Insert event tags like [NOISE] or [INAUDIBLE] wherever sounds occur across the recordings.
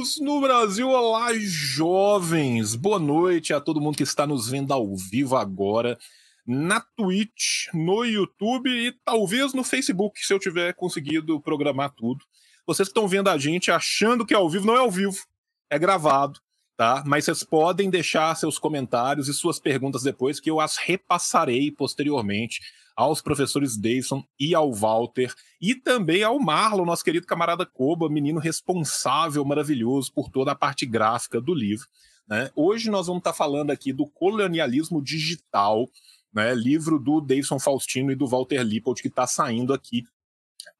velhos no Brasil. Olá, jovens. Boa noite a todo mundo que está nos vendo ao vivo agora na Twitch, no YouTube e talvez no Facebook, se eu tiver conseguido programar tudo. Vocês que estão vendo a gente achando que é ao vivo, não é ao vivo, é gravado, tá? Mas vocês podem deixar seus comentários e suas perguntas depois, que eu as repassarei posteriormente aos professores Davidson e ao Walter, e também ao Marlon, nosso querido camarada Koba, menino responsável, maravilhoso por toda a parte gráfica do livro. Né? Hoje nós vamos estar falando aqui do colonialismo digital, né? livro do Davidson Faustino e do Walter Lippold, que está saindo aqui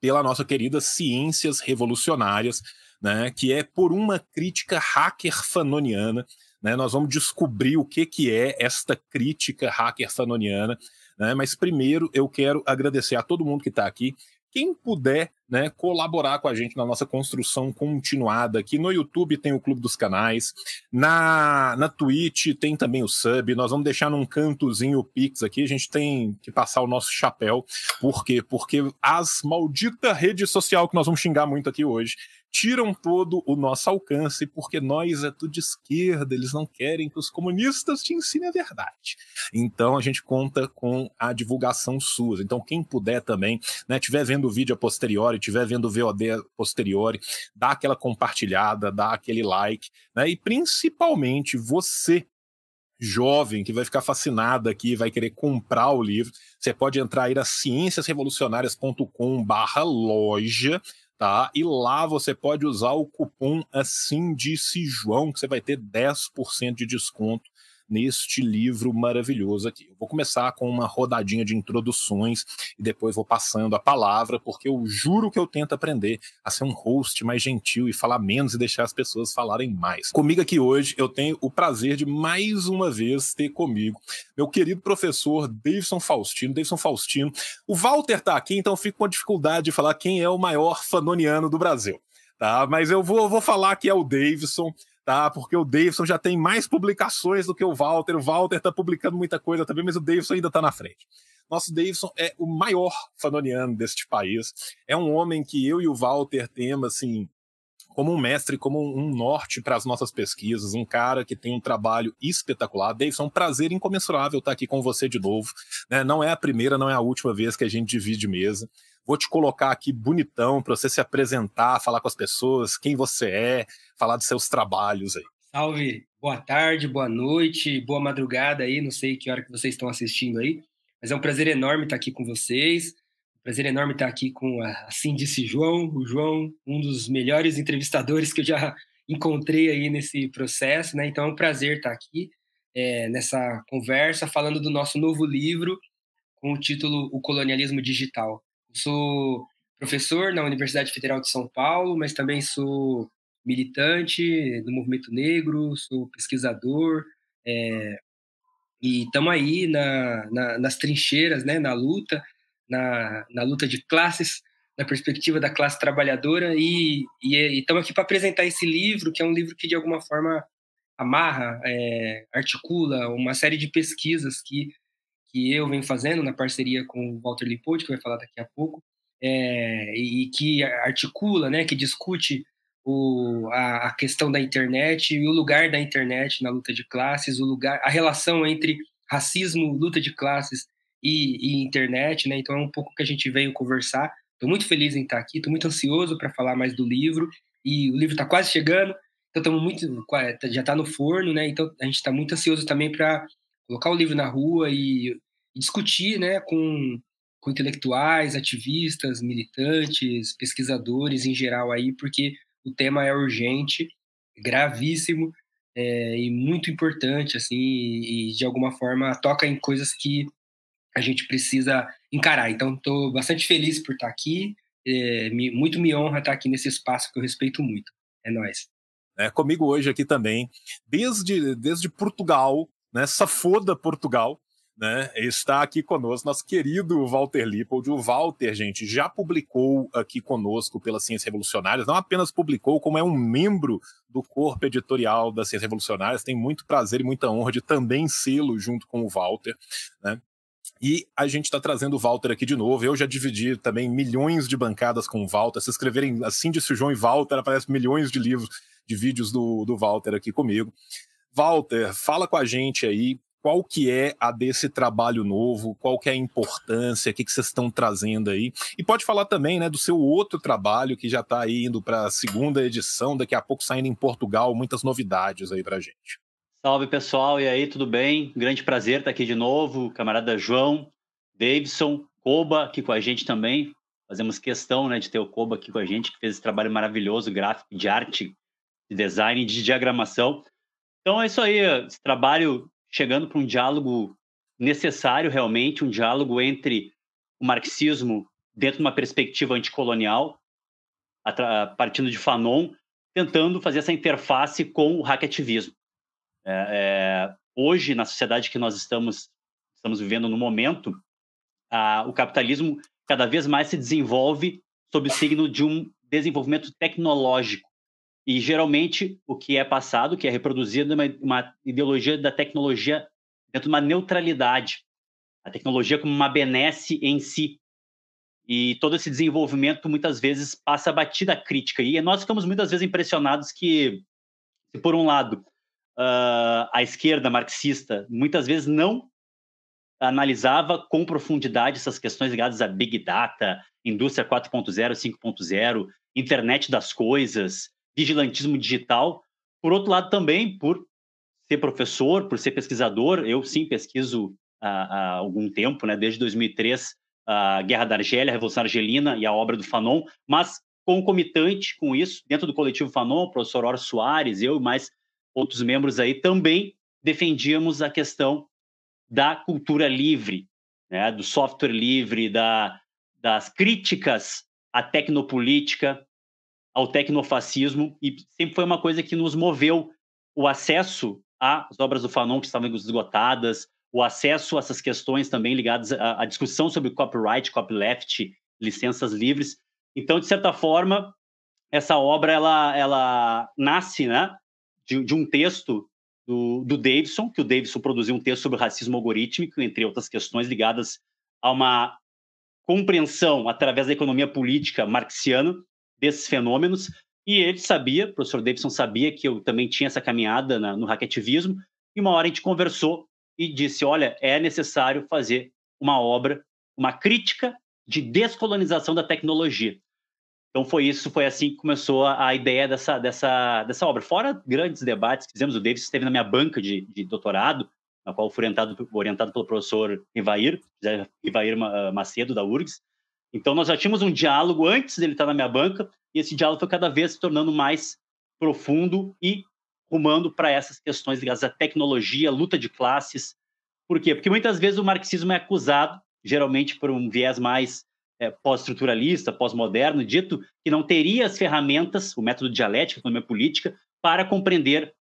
pela nossa querida Ciências Revolucionárias, né? que é por uma crítica hacker fanoniana. Né? Nós vamos descobrir o que, que é esta crítica hacker fanoniana né? Mas primeiro eu quero agradecer a todo mundo que está aqui. Quem puder né, colaborar com a gente na nossa construção continuada aqui no YouTube tem o Clube dos Canais, na, na Twitch tem também o sub, nós vamos deixar num cantozinho o Pix aqui, a gente tem que passar o nosso chapéu, por quê? Porque as maldita rede social que nós vamos xingar muito aqui hoje, tiram todo o nosso alcance, porque nós é tudo de esquerda, eles não querem que os comunistas te ensinem a verdade. Então a gente conta com a divulgação sua. Então, quem puder também, né, tiver vendo o vídeo a posteriori, tiver vendo o VOD a posteriori, dá aquela compartilhada, dá aquele like, né? E principalmente você jovem que vai ficar fascinado aqui, vai querer comprar o livro, você pode entrar aí a cienciasrevolucionárias.com/loja tá? E lá você pode usar o cupom assim disse João, que você vai ter 10% de desconto neste livro maravilhoso aqui. Eu vou começar com uma rodadinha de introduções e depois vou passando a palavra, porque eu juro que eu tento aprender a ser um host mais gentil e falar menos e deixar as pessoas falarem mais. Comigo aqui hoje eu tenho o prazer de mais uma vez ter comigo meu querido professor Davidson Faustino. Davidson Faustino. O Walter tá aqui, então fico com a dificuldade de falar quem é o maior fanoniano do Brasil. Tá, mas eu vou, vou falar que é o Davidson tá? Porque o Davidson já tem mais publicações do que o Walter. O Walter tá publicando muita coisa também, mas o Davidson ainda tá na frente. Nosso Davidson é o maior fanoniano deste país. É um homem que eu e o Walter temos, assim, como um mestre, como um norte para as nossas pesquisas, um cara que tem um trabalho espetacular. Davidson, é um prazer incomensurável estar aqui com você de novo. Né? Não é a primeira, não é a última vez que a gente divide mesa. Vou te colocar aqui bonitão para você se apresentar, falar com as pessoas, quem você é, falar dos seus trabalhos aí. Salve, boa tarde, boa noite, boa madrugada aí, não sei que hora que vocês estão assistindo aí, mas é um prazer enorme estar aqui com vocês, prazer enorme estar aqui com, a, assim disse João, o João, um dos melhores entrevistadores que eu já encontrei aí nesse processo, né? Então é um prazer estar aqui é, nessa conversa, falando do nosso novo livro com o título O Colonialismo Digital. Sou professor na Universidade Federal de São Paulo, mas também sou militante do movimento negro, sou pesquisador, é, e estamos aí na, na, nas trincheiras, né, na luta, na, na luta de classes, na perspectiva da classe trabalhadora, e estamos aqui para apresentar esse livro, que é um livro que, de alguma forma, amarra, é, articula uma série de pesquisas que que eu venho fazendo na parceria com o Walter Lippoldt, que vai falar daqui a pouco, é, e que articula, né, que discute o, a, a, questão da internet e o lugar da internet na luta de classes, o lugar, a relação entre racismo, luta de classes e, e internet, né? Então é um pouco que a gente veio conversar. Estou muito feliz em estar aqui, estou muito ansioso para falar mais do livro e o livro está quase chegando, então estamos muito, já está no forno, né? Então a gente está muito ansioso também para colocar o livro na rua e, e discutir né, com, com intelectuais, ativistas, militantes, pesquisadores em geral aí, porque o tema é urgente, gravíssimo é, e muito importante, assim, e, e de alguma forma toca em coisas que a gente precisa encarar. Então, estou bastante feliz por estar aqui, é, me, muito me honra estar aqui nesse espaço que eu respeito muito. É nóis. É, comigo hoje aqui também, desde, desde Portugal, né? Safoda Portugal, né? Está aqui conosco nosso querido Walter Lippold. O Walter, gente, já publicou aqui conosco pela Ciências Revolucionárias, não apenas publicou, como é um membro do corpo editorial das Ciências Revolucionárias. Tem muito prazer e muita honra de também sê-lo junto com o Walter, né? E a gente está trazendo o Walter aqui de novo. Eu já dividi também milhões de bancadas com o Walter. Se escreverem assim disse o João e Walter, aparece milhões de livros de vídeos do, do Walter aqui comigo. Walter, fala com a gente aí qual que é a desse trabalho novo, qual que é a importância, o que, que vocês estão trazendo aí. E pode falar também né, do seu outro trabalho que já está indo para a segunda edição, daqui a pouco saindo em Portugal, muitas novidades aí para gente. Salve pessoal, e aí, tudo bem? Grande prazer estar aqui de novo, camarada João, Davidson, Koba aqui com a gente também. Fazemos questão né, de ter o Koba aqui com a gente, que fez esse trabalho maravilhoso, gráfico, de arte, de design, de diagramação. Então é isso aí, esse trabalho chegando para um diálogo necessário realmente, um diálogo entre o marxismo dentro de uma perspectiva anticolonial, partindo de Fanon, tentando fazer essa interface com o hackativismo. É, é, hoje, na sociedade que nós estamos, estamos vivendo no momento, a, o capitalismo cada vez mais se desenvolve sob o signo de um desenvolvimento tecnológico. E geralmente o que é passado, que é reproduzido, é uma, uma ideologia da tecnologia dentro de uma neutralidade. A tecnologia como uma benesse em si. E todo esse desenvolvimento muitas vezes passa batida crítica. E nós ficamos muitas vezes impressionados que, se por um lado, uh, a esquerda marxista muitas vezes não analisava com profundidade essas questões ligadas a Big Data, indústria 4.0, 5.0, internet das coisas, vigilantismo digital. Por outro lado, também, por ser professor, por ser pesquisador, eu sim pesquiso há, há algum tempo, né, desde 2003, a Guerra da Argélia, a Revolução Argelina e a obra do Fanon, mas concomitante com isso, dentro do coletivo Fanon, o professor Oro Soares, eu e mais outros membros aí, também defendíamos a questão da cultura livre, né, do software livre, da, das críticas à tecnopolítica, ao tecnofascismo, e sempre foi uma coisa que nos moveu o acesso às obras do Fanon que estavam esgotadas, o acesso a essas questões também ligadas à, à discussão sobre copyright, copyleft, licenças livres. Então, de certa forma, essa obra ela, ela nasce né, de, de um texto do, do Davidson, que o Davidson produziu um texto sobre racismo algorítmico, entre outras questões ligadas a uma compreensão através da economia política marxiana desses fenômenos. E ele sabia, o professor Davidson sabia que eu também tinha essa caminhada na, no hackativismo. E uma hora a gente conversou e disse: olha, é necessário fazer uma obra, uma crítica de descolonização da tecnologia. Então foi isso, foi assim que começou a, a, ideia dessa, dessa, dessa obra. Fora grandes debates que fizemos, o Davidson esteve na minha banca de, de doutorado, na qual fui orientado, orientado pelo professor Ivair, Ivair Macedo, da URGS, então, nós já tínhamos um diálogo antes dele estar na minha banca, e esse diálogo foi cada vez se tornando mais profundo e rumando para essas questões ligadas à tecnologia, luta de classes. Por quê? Porque muitas vezes o marxismo é acusado, geralmente por um viés mais é, pós-estruturalista, pós-moderno, dito que não teria as ferramentas, o método dialético, a economia política, para compreender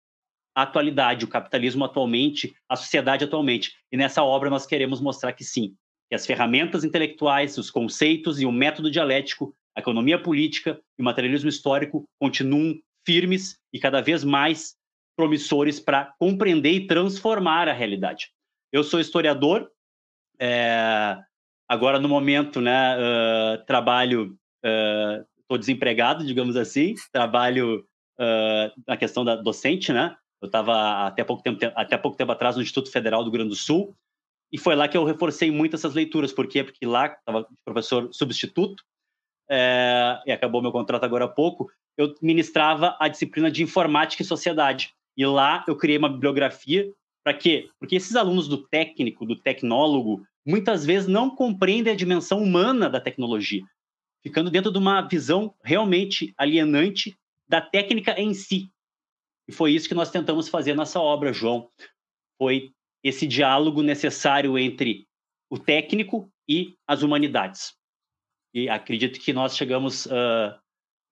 a atualidade, o capitalismo atualmente, a sociedade atualmente. E nessa obra nós queremos mostrar que sim, que as ferramentas intelectuais, os conceitos e o método dialético, a economia política e o materialismo histórico continuam firmes e cada vez mais promissores para compreender e transformar a realidade. Eu sou historiador, é, agora no momento, né, uh, trabalho, estou uh, desempregado, digamos assim, trabalho uh, na questão da docente, né? Eu estava até pouco tempo, até pouco tempo atrás no Instituto Federal do Rio Grande do Sul, e foi lá que eu reforcei muito essas leituras. Por quê? Porque lá estava professor substituto, é, e acabou meu contrato agora há pouco, eu ministrava a disciplina de informática e sociedade. E lá eu criei uma bibliografia para quê? Porque esses alunos do técnico, do tecnólogo, muitas vezes não compreendem a dimensão humana da tecnologia, ficando dentro de uma visão realmente alienante da técnica em si. E foi isso que nós tentamos fazer nessa obra, João. Foi esse diálogo necessário entre o técnico e as humanidades. E acredito que nós chegamos, uh,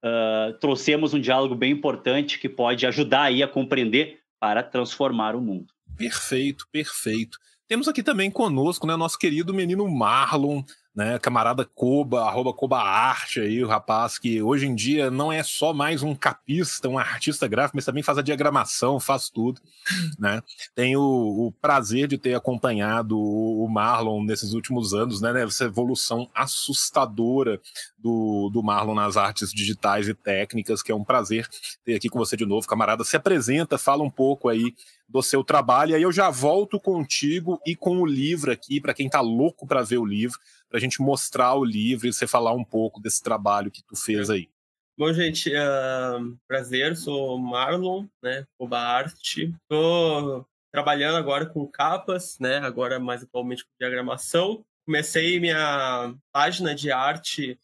uh, trouxemos um diálogo bem importante que pode ajudar aí a compreender para transformar o mundo. Perfeito, perfeito. Temos aqui também conosco, né, nosso querido menino Marlon, né, camarada Koba, arroba Koba Arte aí, o rapaz que hoje em dia não é só mais um capista, um artista gráfico, mas também faz a diagramação, faz tudo, [LAUGHS] né. Tenho o, o prazer de ter acompanhado o Marlon nesses últimos anos, né, essa evolução assustadora do, do Marlon nas artes digitais e técnicas, que é um prazer ter aqui com você de novo, camarada. Se apresenta, fala um pouco aí do seu trabalho, e aí eu já volto contigo e com o livro aqui, para quem tá louco para ver o livro, para a gente mostrar o livro e você falar um pouco desse trabalho que tu fez aí. Bom, gente, uh, prazer, sou Marlon, né, Oba Arte. Tô trabalhando agora com capas, né, agora mais atualmente com diagramação. Comecei minha página de arte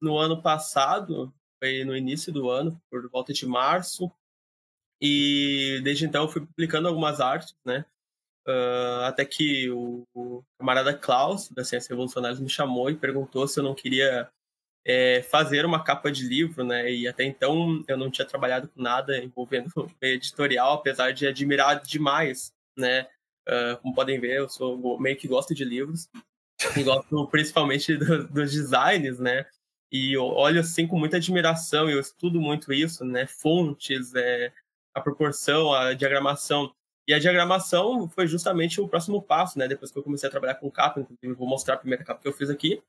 no ano passado, foi no início do ano, por volta de março, e desde então eu fui publicando algumas artes, né? Uh, até que o, o, camarada Klaus, da Ciência Revolucionária, me chamou e perguntou se eu não queria é, fazer uma capa de livro, né? E até então eu não tinha trabalhado com nada envolvendo [LAUGHS] editorial, apesar de admirar demais, né? Uh, como podem ver, eu sou meio que gosto de livros e gosto principalmente do, dos designs, né? e olho assim com muita admiração, eu estudo muito isso, né? Fontes, é, a proporção, a diagramação. E a diagramação foi justamente o próximo passo, né? Depois que eu comecei a trabalhar com capa, inclusive vou mostrar a primeira capa que eu fiz aqui,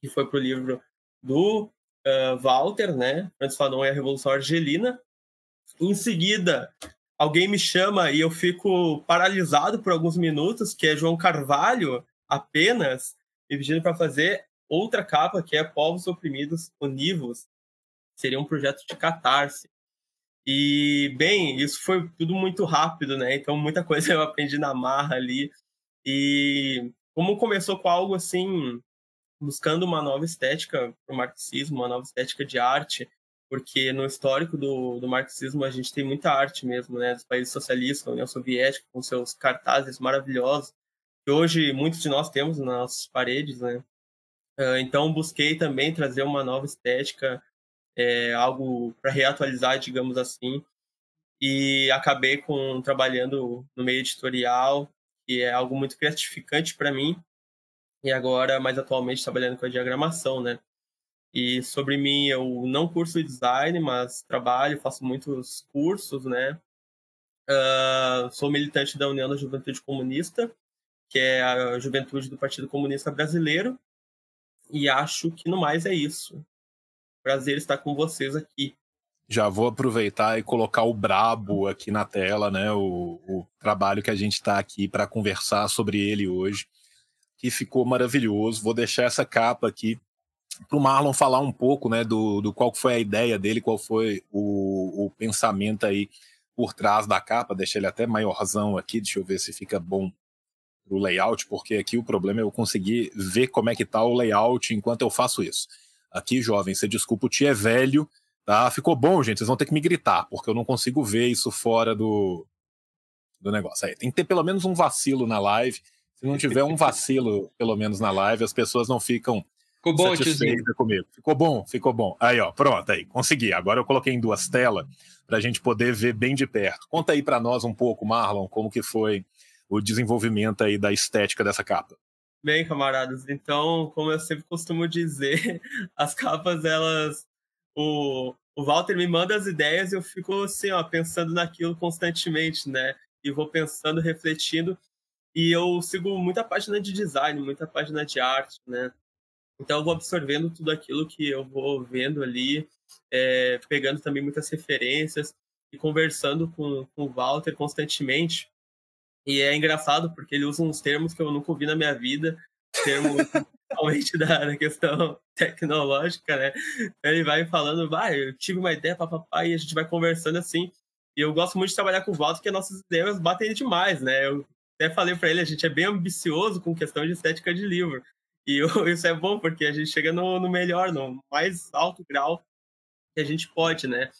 que foi para o livro do uh, Walter, né? Francis Fanon e a Revolução Argelina. Em seguida, alguém me chama e eu fico paralisado por alguns minutos, que é João Carvalho, apenas, me pedindo para fazer outra capa que é Povos Oprimidos Univos, seria um projeto de catarse. E, bem, isso foi tudo muito rápido, né? Então, muita [LAUGHS] coisa eu aprendi na marra ali. E como começou com algo assim, buscando uma nova estética para o marxismo, uma nova estética de arte, porque no histórico do, do marxismo a gente tem muita arte mesmo, né? Dos países socialistas, a União Soviética, com seus cartazes maravilhosos, que hoje muitos de nós temos nas nossas paredes, né? Ah, então, busquei também trazer uma nova estética, é, algo para reatualizar, digamos assim, e acabei com trabalhando no meio editorial, que é algo muito gratificante para mim, e agora, mais atualmente, trabalhando com a diagramação, né? E sobre mim, eu não curso design, mas trabalho, faço muitos cursos, né? Uh, sou militante da União da Juventude Comunista, que é a juventude do Partido Comunista Brasileiro, e acho que no mais é isso. Prazer estar com vocês aqui. Já vou aproveitar e colocar o brabo aqui na tela, né? O, o trabalho que a gente está aqui para conversar sobre ele hoje, que ficou maravilhoso. Vou deixar essa capa aqui para o Marlon falar um pouco, né? Do, do qual foi a ideia dele, qual foi o, o pensamento aí por trás da capa. Deixa ele até maiorzão aqui. Deixa eu ver se fica bom o layout, porque aqui o problema é eu conseguir ver como é que tá o layout enquanto eu faço isso. Aqui, jovem, você desculpa, o tio é velho, tá? Ficou bom, gente, vocês vão ter que me gritar, porque eu não consigo ver isso fora do, do negócio. Aí, tem que ter pelo menos um vacilo na live. Se não tiver um vacilo, [LAUGHS] pelo menos na live, as pessoas não ficam ficou bom, satisfeitas comigo. Ficou bom, ficou bom. Aí, ó, pronto, aí, consegui. Agora eu coloquei em duas telas para a gente poder ver bem de perto. Conta aí para nós um pouco, Marlon, como que foi o desenvolvimento aí da estética dessa capa? Bem, camaradas, então, como eu sempre costumo dizer, [LAUGHS] as capas, elas. O, o Walter me manda as ideias e eu fico assim, ó, pensando naquilo constantemente, né? E vou pensando, refletindo. E eu sigo muita página de design, muita página de arte, né? Então eu vou absorvendo tudo aquilo que eu vou vendo ali, é, pegando também muitas referências e conversando com, com o Walter constantemente. E é engraçado porque ele usa uns termos que eu nunca ouvi na minha vida, termos [LAUGHS] principalmente da, da, questão tecnológica, né? Ele vai falando, vai, eu tive uma ideia, papapá, e a gente vai conversando assim. E eu gosto muito de trabalhar com o Walter, porque nossas ideias batem demais, né? Eu até falei para ele, a gente é bem ambicioso com questão de estética de livro. E [LAUGHS] eu, isso é bom, porque a gente chega no, no melhor, no mais alto grau que a gente pode, né?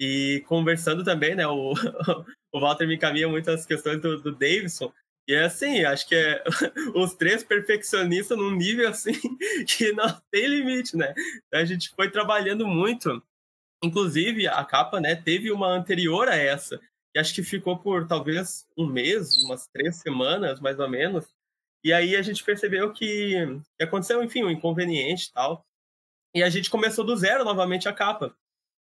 E conversando também, né? O, [LAUGHS] o Walter me encaminha muitas questões do, do Davidson. E é assim, acho que é [LAUGHS] os três perfeccionistas num nível assim [LAUGHS] que não tem limite, né? A gente foi trabalhando muito. Inclusive, a capa, né, teve uma anterior a essa. E acho que ficou por talvez um mês, umas três semanas, mais ou menos. E aí a gente percebeu que aconteceu, enfim, um inconveniente e tal. E a gente começou do zero novamente a capa.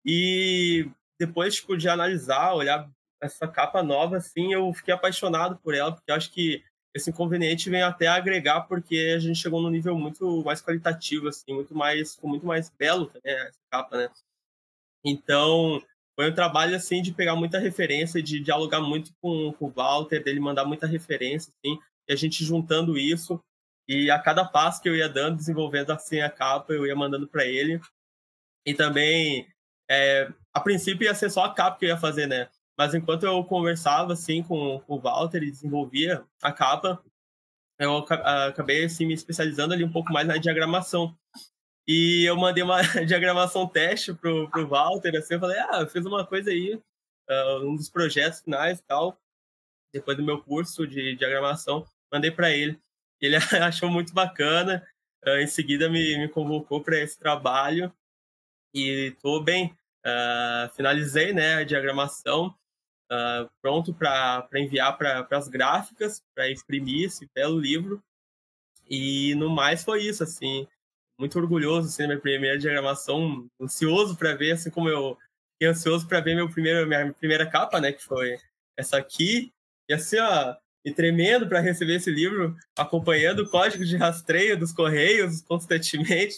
E depois tipo, de analisar, olhar essa capa nova, assim, eu fiquei apaixonado por ela, porque acho que esse inconveniente vem até agregar porque a gente chegou num nível muito mais qualitativo, assim, muito mais, muito mais belo né, essa capa, né? Então, foi um trabalho, assim, de pegar muita referência, de dialogar muito com, com o Walter, dele mandar muita referência, assim, e a gente juntando isso, e a cada passo que eu ia dando, desenvolvendo, assim, a capa, eu ia mandando para ele. E também, é, a princípio ia ser só a capa que eu ia fazer, né? Mas enquanto eu conversava assim com, o Walter e desenvolvia a capa, eu acabei assim, me especializando ali um pouco mais na diagramação. E eu mandei uma [LAUGHS] diagramação teste pro, pro Walter, assim, eu falei, ah, eu fiz uma coisa aí, uh, um dos projetos finais e tal, depois do meu curso de diagramação, mandei para ele. Ele [LAUGHS] achou muito bacana, uh, em seguida me, me convocou para esse trabalho e tô bem. Uh, finalizei né, a diagramação, uh, pronto para enviar para as gráficas, para imprimir esse belo livro. E no mais foi isso, assim, muito orgulhoso, assim, minha primeira diagramação, ansioso para ver, assim como eu fiquei ansioso para ver meu primeiro, minha primeira capa, né, que foi essa aqui, e assim, ó, e tremendo para receber esse livro, acompanhando o código de rastreio dos correios constantemente.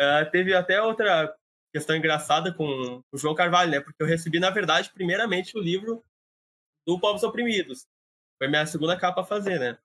Uh, [LAUGHS] teve até outra questão engraçada com o João Carvalho, né? Porque eu recebi, na verdade, primeiramente o livro do Povos Oprimidos. Foi minha segunda capa a fazer, né?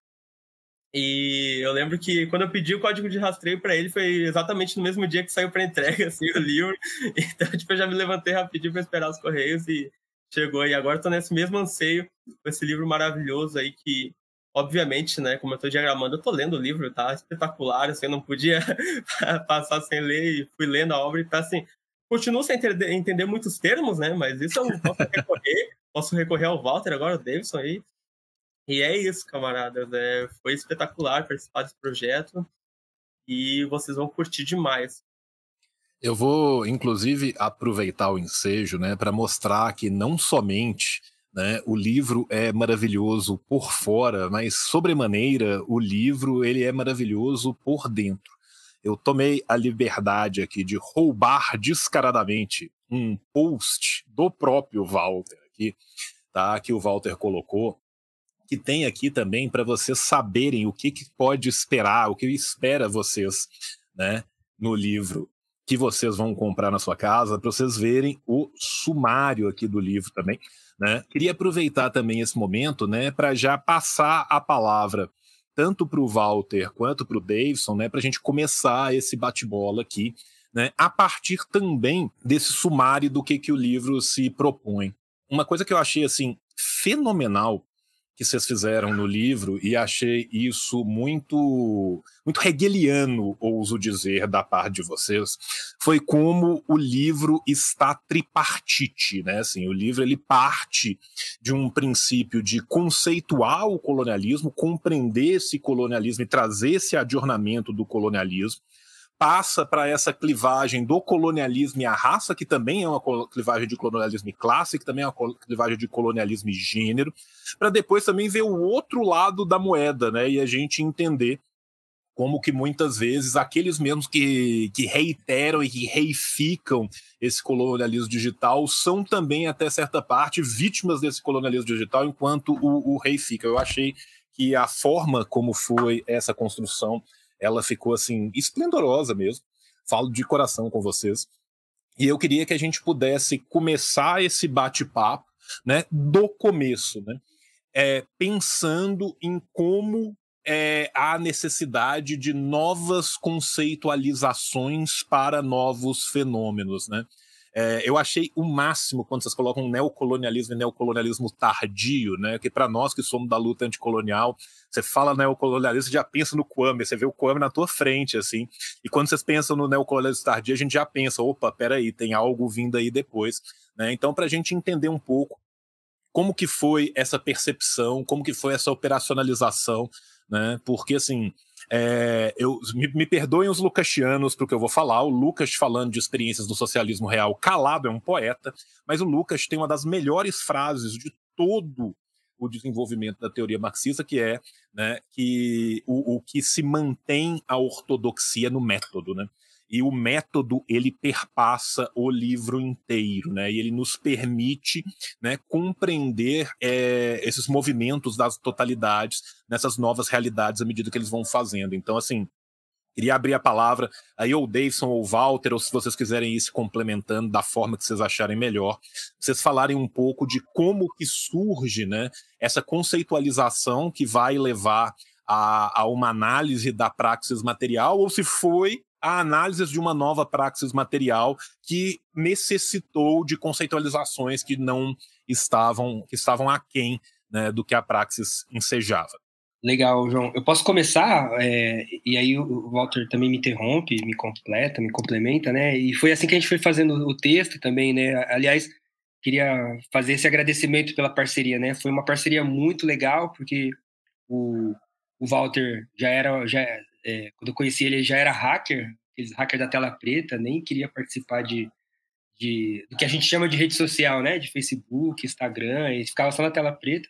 E eu lembro que quando eu pedi o código de rastreio para ele, foi exatamente no mesmo dia que saiu para entrega, [LAUGHS] assim, o livro. Então, tipo, eu já me levantei rapidinho para esperar os correios e chegou. E agora estou nesse mesmo anseio com esse livro maravilhoso aí que, obviamente, né, como eu estou diagramando, eu estou lendo o livro, tá espetacular, assim, eu não podia [LAUGHS] passar sem ler e fui lendo a obra e tá, assim, Continuo sem entender, entender muitos termos, né? Mas isso eu posso recorrer. [LAUGHS] posso recorrer ao Walter agora, o Davidson aí. E é isso, camaradas. É, foi espetacular participar desse projeto. E vocês vão curtir demais. Eu vou, inclusive, aproveitar o ensejo né, para mostrar que não somente né, o livro é maravilhoso por fora, mas, sobremaneira, o livro ele é maravilhoso por dentro eu tomei a liberdade aqui de roubar descaradamente um post do próprio Walter aqui, tá? Que o Walter colocou, que tem aqui também para vocês saberem o que, que pode esperar, o que espera vocês, né? No livro que vocês vão comprar na sua casa, para vocês verem o sumário aqui do livro também. Né? Queria aproveitar também esse momento né, para já passar a palavra tanto para o Walter quanto para o Davidson, né, para a gente começar esse bate-bola aqui, né, a partir também desse sumário do que, que o livro se propõe. Uma coisa que eu achei assim fenomenal que vocês fizeram no livro e achei isso muito muito hegeliano, ouso dizer, da parte de vocês, foi como o livro está tripartite, né? Assim, o livro ele parte de um princípio de conceituar o colonialismo, compreender esse colonialismo e trazer esse adornamento do colonialismo, passa para essa clivagem do colonialismo e a raça, que também é uma clivagem de colonialismo e classe, que também é uma clivagem de colonialismo e gênero, para depois também ver o outro lado da moeda, né? E a gente entender como que muitas vezes aqueles mesmos que, que reiteram e que reificam esse colonialismo digital são também, até certa parte, vítimas desse colonialismo digital, enquanto o, o reifica. Eu achei que a forma como foi essa construção ela ficou assim esplendorosa mesmo. Falo de coração com vocês. E eu queria que a gente pudesse começar esse bate-papo, né, do começo, né, é, pensando em como é, há necessidade de novas conceitualizações para novos fenômenos, né? É, eu achei o máximo quando vocês colocam neocolonialismo e neocolonialismo tardio, né? Que para nós que somos da luta anticolonial, você fala neocolonialismo, você já pensa no Kwame, você vê o Kwame na tua frente, assim. E quando vocês pensam no neocolonialismo tardio, a gente já pensa, opa, peraí, tem algo vindo aí depois, né? Então, para a gente entender um pouco como que foi essa percepção, como que foi essa operacionalização, né? Porque assim, é, eu, me, me, perdoem os lucasianos para o que eu vou falar. O Lucas, falando de experiências do socialismo real, calado é um poeta, mas o Lucas tem uma das melhores frases de todo o desenvolvimento da teoria marxista, que é né, que o, o, que se mantém a ortodoxia no método. Né? E o método ele perpassa o livro inteiro, né? E ele nos permite, né, compreender é, esses movimentos das totalidades nessas novas realidades à medida que eles vão fazendo. Então, assim, Queria abrir a palavra aí ou Davidson ou Walter, ou se vocês quiserem ir se complementando da forma que vocês acharem melhor, vocês falarem um pouco de como que surge né, essa conceitualização que vai levar a, a uma análise da praxis material, ou se foi a análise de uma nova praxis material que necessitou de conceitualizações que não estavam, que estavam aquém né, do que a praxis ensejava. Legal, João. Eu posso começar, é, e aí o Walter também me interrompe, me completa, me complementa, né? E foi assim que a gente foi fazendo o texto também, né? Aliás, queria fazer esse agradecimento pela parceria, né? Foi uma parceria muito legal, porque o, o Walter já era, já, é, quando eu conheci ele, já era hacker, aqueles hacker da tela preta, nem queria participar de, de do que a gente chama de rede social, né? De Facebook, Instagram, ele ficava só na tela preta.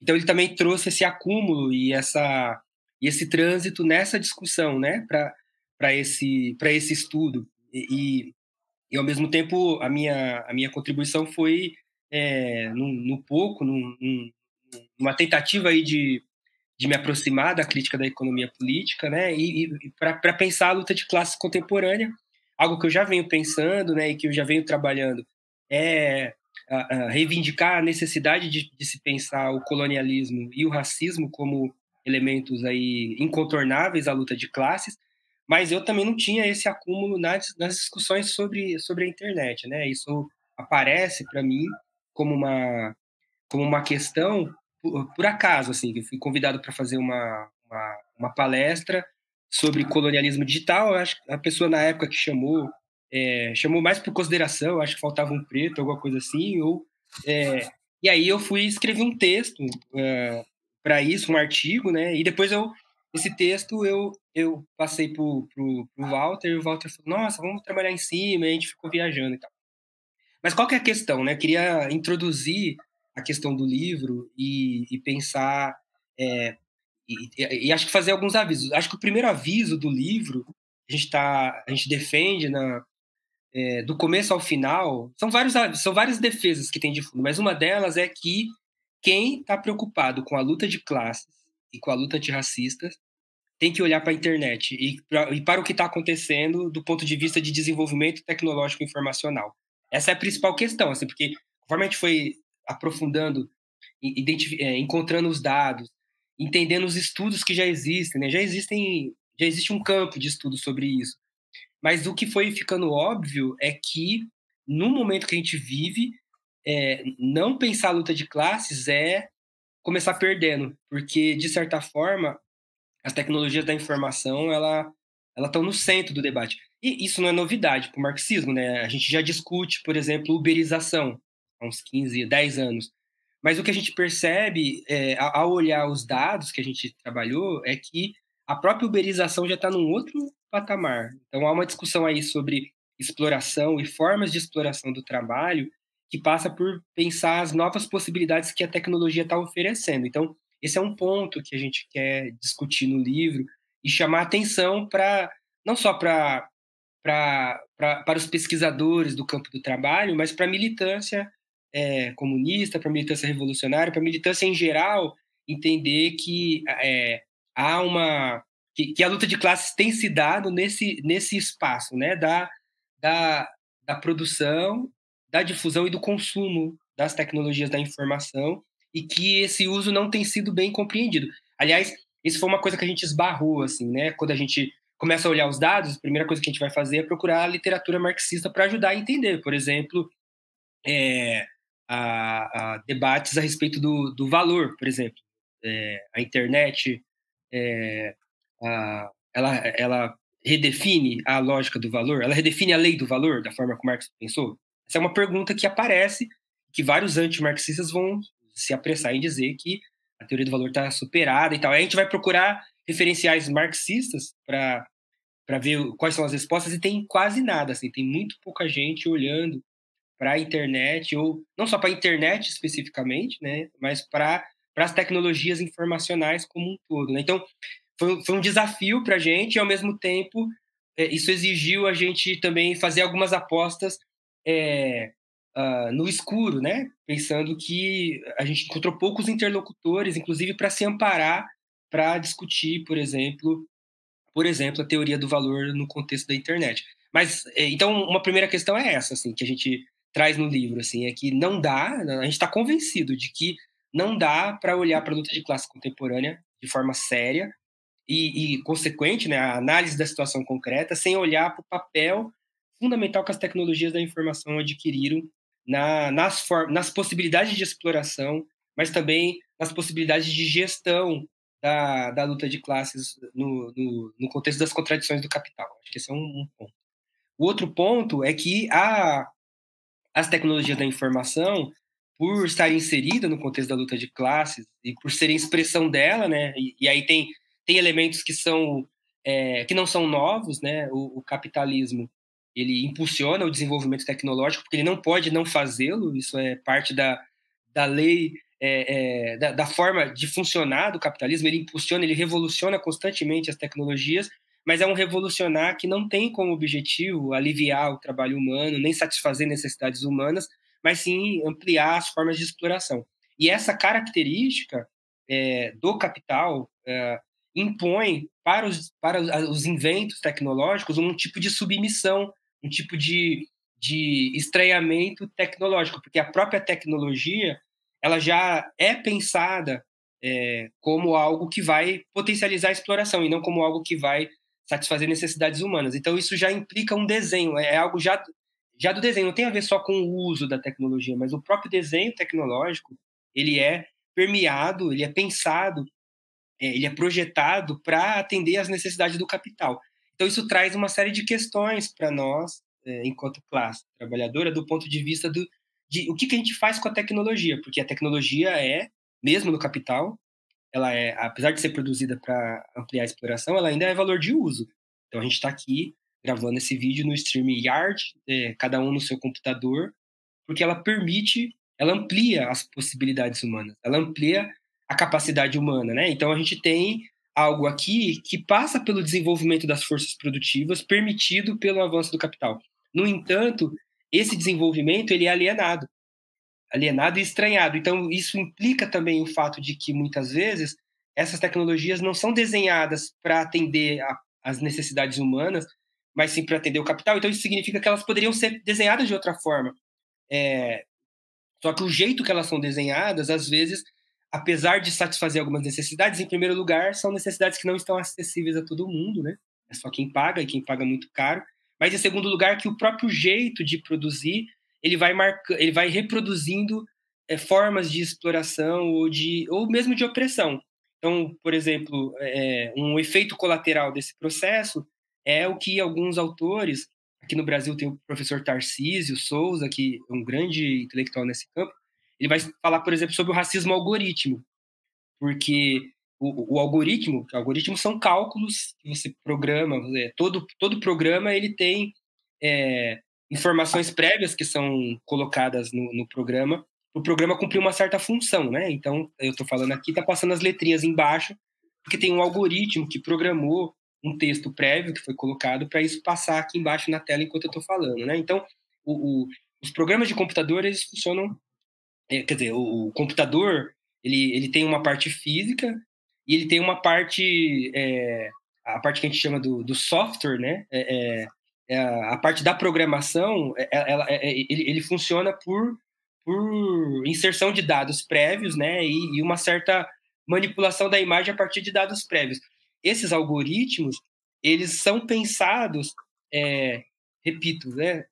Então ele também trouxe esse acúmulo e essa e esse trânsito nessa discussão, né, para esse para esse estudo e, e ao mesmo tempo a minha a minha contribuição foi é, no, no, pouco, num, numa tentativa aí de, de me aproximar da crítica da economia política, né, e, e para pensar a luta de classes contemporânea, algo que eu já venho pensando, né, e que eu já venho trabalhando é a, reivindicar a necessidade de, de, se pensar o colonialismo e o racismo como elementos aí incontornáveis à luta de classes, mas eu também não tinha esse acúmulo nas, nas discussões sobre, sobre a internet, né? Isso aparece para mim como uma como uma questão por, acaso, assim, eu fui convidado para fazer uma, uma, uma palestra sobre colonialismo digital. Eu acho que a pessoa na época que chamou é, chamou mais por consideração, acho que faltava um preto, alguma coisa assim, ou, é, e aí eu fui escrever um texto é, para isso, um artigo, né, e depois eu, esse texto eu, eu passei pro, pro Walter, e o Walter falou, nossa, vamos trabalhar em cima, e a gente ficou viajando e tal. Mas qual que é a questão, né, eu queria introduzir a questão do livro e, e pensar, é, e, e, acho que fazer alguns avisos. Acho que o primeiro aviso do livro a gente tá, a gente defende na, é, do começo ao final, são, vários, são várias defesas que tem de fundo, mas uma delas é que quem está preocupado com a luta de classes e com a luta antirracistas tem que olhar para a internet e, pra, e para o que está acontecendo do ponto de vista de desenvolvimento tecnológico informacional. Essa é a principal questão, assim, porque conforme a gente foi aprofundando, é, encontrando os dados, entendendo os estudos que já existem, né? já existem, já existe um campo de estudo sobre isso. Mas o que foi ficando óbvio é que, no momento que a gente vive, é, não pensar a luta de classes é começar perdendo, porque, de certa forma, as tecnologias da informação ela ela estão no centro do debate. E isso não é novidade para o marxismo, né? A gente já discute, por exemplo, uberização há uns 15, 10 anos. Mas o que a gente percebe é, ao olhar os dados que a gente trabalhou é que a própria uberização já está num outro patamar. Então, há uma discussão aí sobre exploração e formas de exploração do trabalho que passa por pensar as novas possibilidades que a tecnologia está oferecendo. Então, esse é um ponto que a gente quer discutir no livro e chamar atenção para não só para para os pesquisadores do campo do trabalho, mas para a militância é, comunista, para a militância revolucionária, para a militância em geral, entender que é, há uma que, que, a luta de classes tem se dado nesse, nesse espaço, né, da, da, da produção, da difusão e do consumo das tecnologias da informação e que esse uso não tem sido bem compreendido. Aliás, isso foi uma coisa que a gente esbarrou, assim, né, quando a gente começa a olhar os dados, a primeira coisa que a gente vai fazer é procurar a literatura marxista para ajudar a entender, por exemplo, é, a, a debates a respeito do, do valor, por exemplo, é, a internet é, a, ela, ela redefine a lógica do valor? Ela redefine a lei do valor da forma como Marx pensou? Essa é uma pergunta que aparece, que vários antimarxistas vão se apressar em dizer que a teoria do valor está superada e tal. Aí a gente vai procurar referenciais marxistas para ver quais são as respostas e tem quase nada, assim, tem muito pouca gente olhando para a internet ou não só para a internet especificamente, né, mas para as tecnologias informacionais como um todo. Né? Então, foi, foi um desafio para a gente e, ao mesmo tempo, é, isso exigiu a gente também fazer algumas apostas é, uh, no escuro, né? Pensando que a gente encontrou poucos interlocutores, inclusive para se amparar para discutir, por exemplo, por exemplo, a teoria do valor no contexto da internet. Mas é, então uma primeira questão é essa, assim, que a gente traz no livro, assim, é que não dá, a gente está convencido de que não dá para olhar para a luta de classe contemporânea de forma séria e, e, consequente, né, a análise da situação concreta, sem olhar para o papel fundamental que as tecnologias da informação adquiriram na, nas, nas possibilidades de exploração, mas também nas possibilidades de gestão da, da luta de classes no, no, no, contexto das contradições do capital. Acho que esse é um, um ponto. O outro ponto é que a, as tecnologias da informação, por estarem inseridas no contexto da luta de classes e por serem expressão dela, né, e, e aí tem, tem elementos que são é, que não são novos, né, o, o capitalismo ele impulsiona o desenvolvimento tecnológico, porque ele não pode não fazê-lo, isso é parte da, da lei, é, é, da, da, forma de funcionar do capitalismo, ele impulsiona, ele revoluciona constantemente as tecnologias, mas é um revolucionar que não tem como objetivo aliviar o trabalho humano, nem satisfazer necessidades humanas, mas sim ampliar as formas de exploração. E essa característica é, do capital é, impõe para os, para os inventos tecnológicos um tipo de submissão um tipo de, de estranhamento tecnológico, porque a própria tecnologia ela já é pensada é, como algo que vai potencializar a exploração e não como algo que vai satisfazer necessidades humanas. Então isso já implica um desenho, é algo já já do desenho, não tem a ver só com o uso da tecnologia, mas o próprio desenho tecnológico, ele é permeado, ele é pensado, é, ele é projetado para atender às necessidades do capital. Então, isso traz uma série de questões para nós, é, enquanto classe trabalhadora, do ponto de vista do, de o que, que a gente faz com a tecnologia, porque a tecnologia é, mesmo no capital, ela é, apesar de ser produzida para ampliar a exploração, ela ainda é valor de uso. Então, a gente está aqui gravando esse vídeo no StreamYard, é, cada um no seu computador, porque ela permite, ela amplia as possibilidades humanas, ela amplia a capacidade humana, né? Então a gente tem algo aqui que passa pelo desenvolvimento das forças produtivas permitido pelo avanço do capital. No entanto, esse desenvolvimento ele é alienado, alienado e estranhado. Então isso implica também o fato de que muitas vezes essas tecnologias não são desenhadas para atender às necessidades humanas, mas sim para atender o capital. Então isso significa que elas poderiam ser desenhadas de outra forma. É... Só que o jeito que elas são desenhadas, às vezes, apesar de satisfazer algumas necessidades, em primeiro lugar, são necessidades que não estão acessíveis a todo mundo, né? É só quem paga e quem paga muito caro. Mas em segundo lugar, que o próprio jeito de produzir, ele vai marca, ele vai reproduzindo é, formas de exploração ou de ou mesmo de opressão. Então, por exemplo, é, um efeito colateral desse processo é o que alguns autores aqui no Brasil tem o professor Tarcísio Souza, que é um grande intelectual nesse campo, ele vai falar, por exemplo, sobre o racismo algoritmo, porque o, o algoritmo, algoritmos são cálculos que você programa, é, todo, todo programa ele tem é, informações prévias que são colocadas no, no programa, o programa cumprir uma certa função, né? Então, eu estou falando aqui, está passando as letrinhas embaixo, porque tem um algoritmo que programou um texto prévio que foi colocado para isso passar aqui embaixo na tela enquanto eu estou falando, né? Então, o, o, os programas de computador eles funcionam é, quer dizer, o, o, computador ele, ele tem uma parte física e ele tem uma parte, é, a parte que a gente chama do, do software, né? É, é, é a parte da programação, é, ela, ele, ele funciona por, por inserção de dados prévios, né? E, e uma certa manipulação da imagem a partir de dados prévios. Esses algoritmos, eles são pensados, repito, né?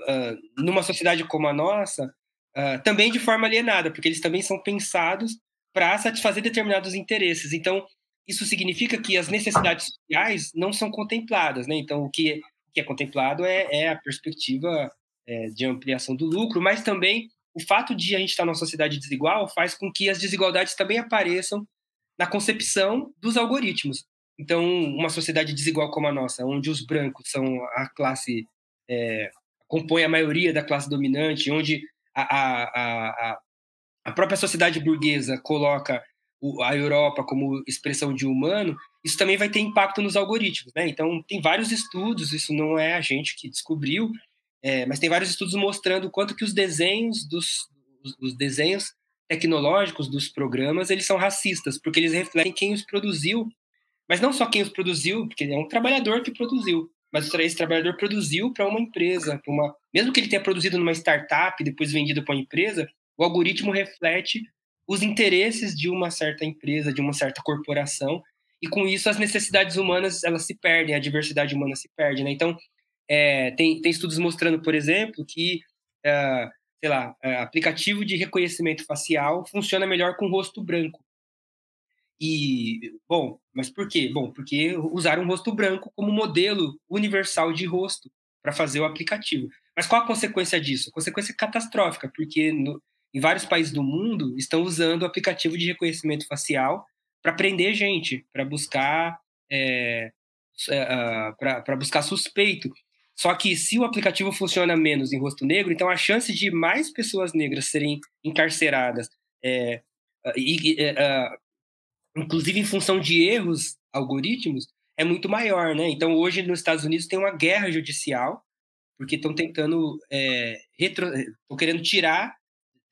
Uh, numa sociedade como a nossa, uh, também de forma alienada, porque eles também são pensados para satisfazer determinados interesses. Então, isso significa que as necessidades sociais não são contempladas. Né? Então, o que, que é contemplado é, é a perspectiva é, de ampliação do lucro, mas também o fato de a gente estar numa sociedade desigual faz com que as desigualdades também apareçam na concepção dos algoritmos. Então, uma sociedade desigual como a nossa, onde os brancos são a classe, é, compõe a maioria da classe dominante, onde a, a, a, a própria sociedade burguesa coloca a Europa como expressão de humano, isso também vai ter impacto nos algoritmos, né? Então, tem vários estudos, isso não é a gente que descobriu, é, mas tem vários estudos mostrando quanto que os desenhos dos os, os desenhos tecnológicos dos programas, eles são racistas, porque eles refletem quem os produziu, mas não só quem os produziu, porque é um trabalhador que produziu, mas esse trabalhador produziu para uma empresa, uma, mesmo que ele tenha produzido numa startup depois vendido para uma empresa, o algoritmo reflete os interesses de uma certa empresa, de uma certa corporação, e com isso as necessidades humanas elas se perdem, a diversidade humana se perde, né? Então é, tem, tem estudos mostrando, por exemplo, que é, sei lá, é, aplicativo de reconhecimento facial funciona melhor com rosto branco. E, bom, mas por quê? Bom, porque usaram o rosto branco como modelo universal de rosto para fazer o aplicativo. Mas qual a consequência disso? A consequência é catastrófica, porque no, em vários países do mundo estão usando o aplicativo de reconhecimento facial para prender gente, para buscar é, uh, para buscar suspeito. Só que se o aplicativo funciona menos em rosto negro, então a chance de mais pessoas negras serem encarceradas, é, e, uh, inclusive em função de erros algoritmos, é muito maior, né? Então hoje nos Estados Unidos tem uma guerra judicial porque estão tentando é, retro, querendo tirar,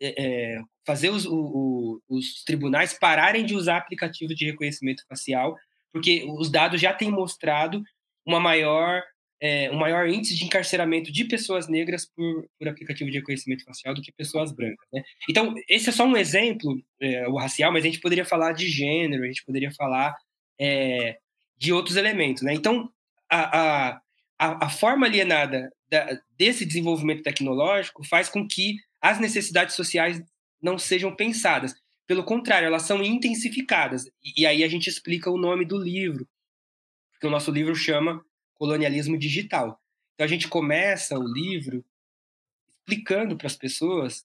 é, fazer os, o, os tribunais pararem de usar aplicativo de reconhecimento facial, porque os dados já têm mostrado uma maior é, um maior índice de encarceramento de pessoas negras por, por aplicativo de reconhecimento facial do que pessoas brancas. Né? Então, esse é só um exemplo, é, o racial, mas a gente poderia falar de gênero, a gente poderia falar é, de outros elementos. Né? Então, a, a, a, forma alienada da, desse desenvolvimento tecnológico faz com que as necessidades sociais não sejam pensadas. Pelo contrário, elas são intensificadas. E, aí a gente explica o nome do livro, porque o nosso livro chama colonialismo digital. Então a gente começa o livro explicando para as pessoas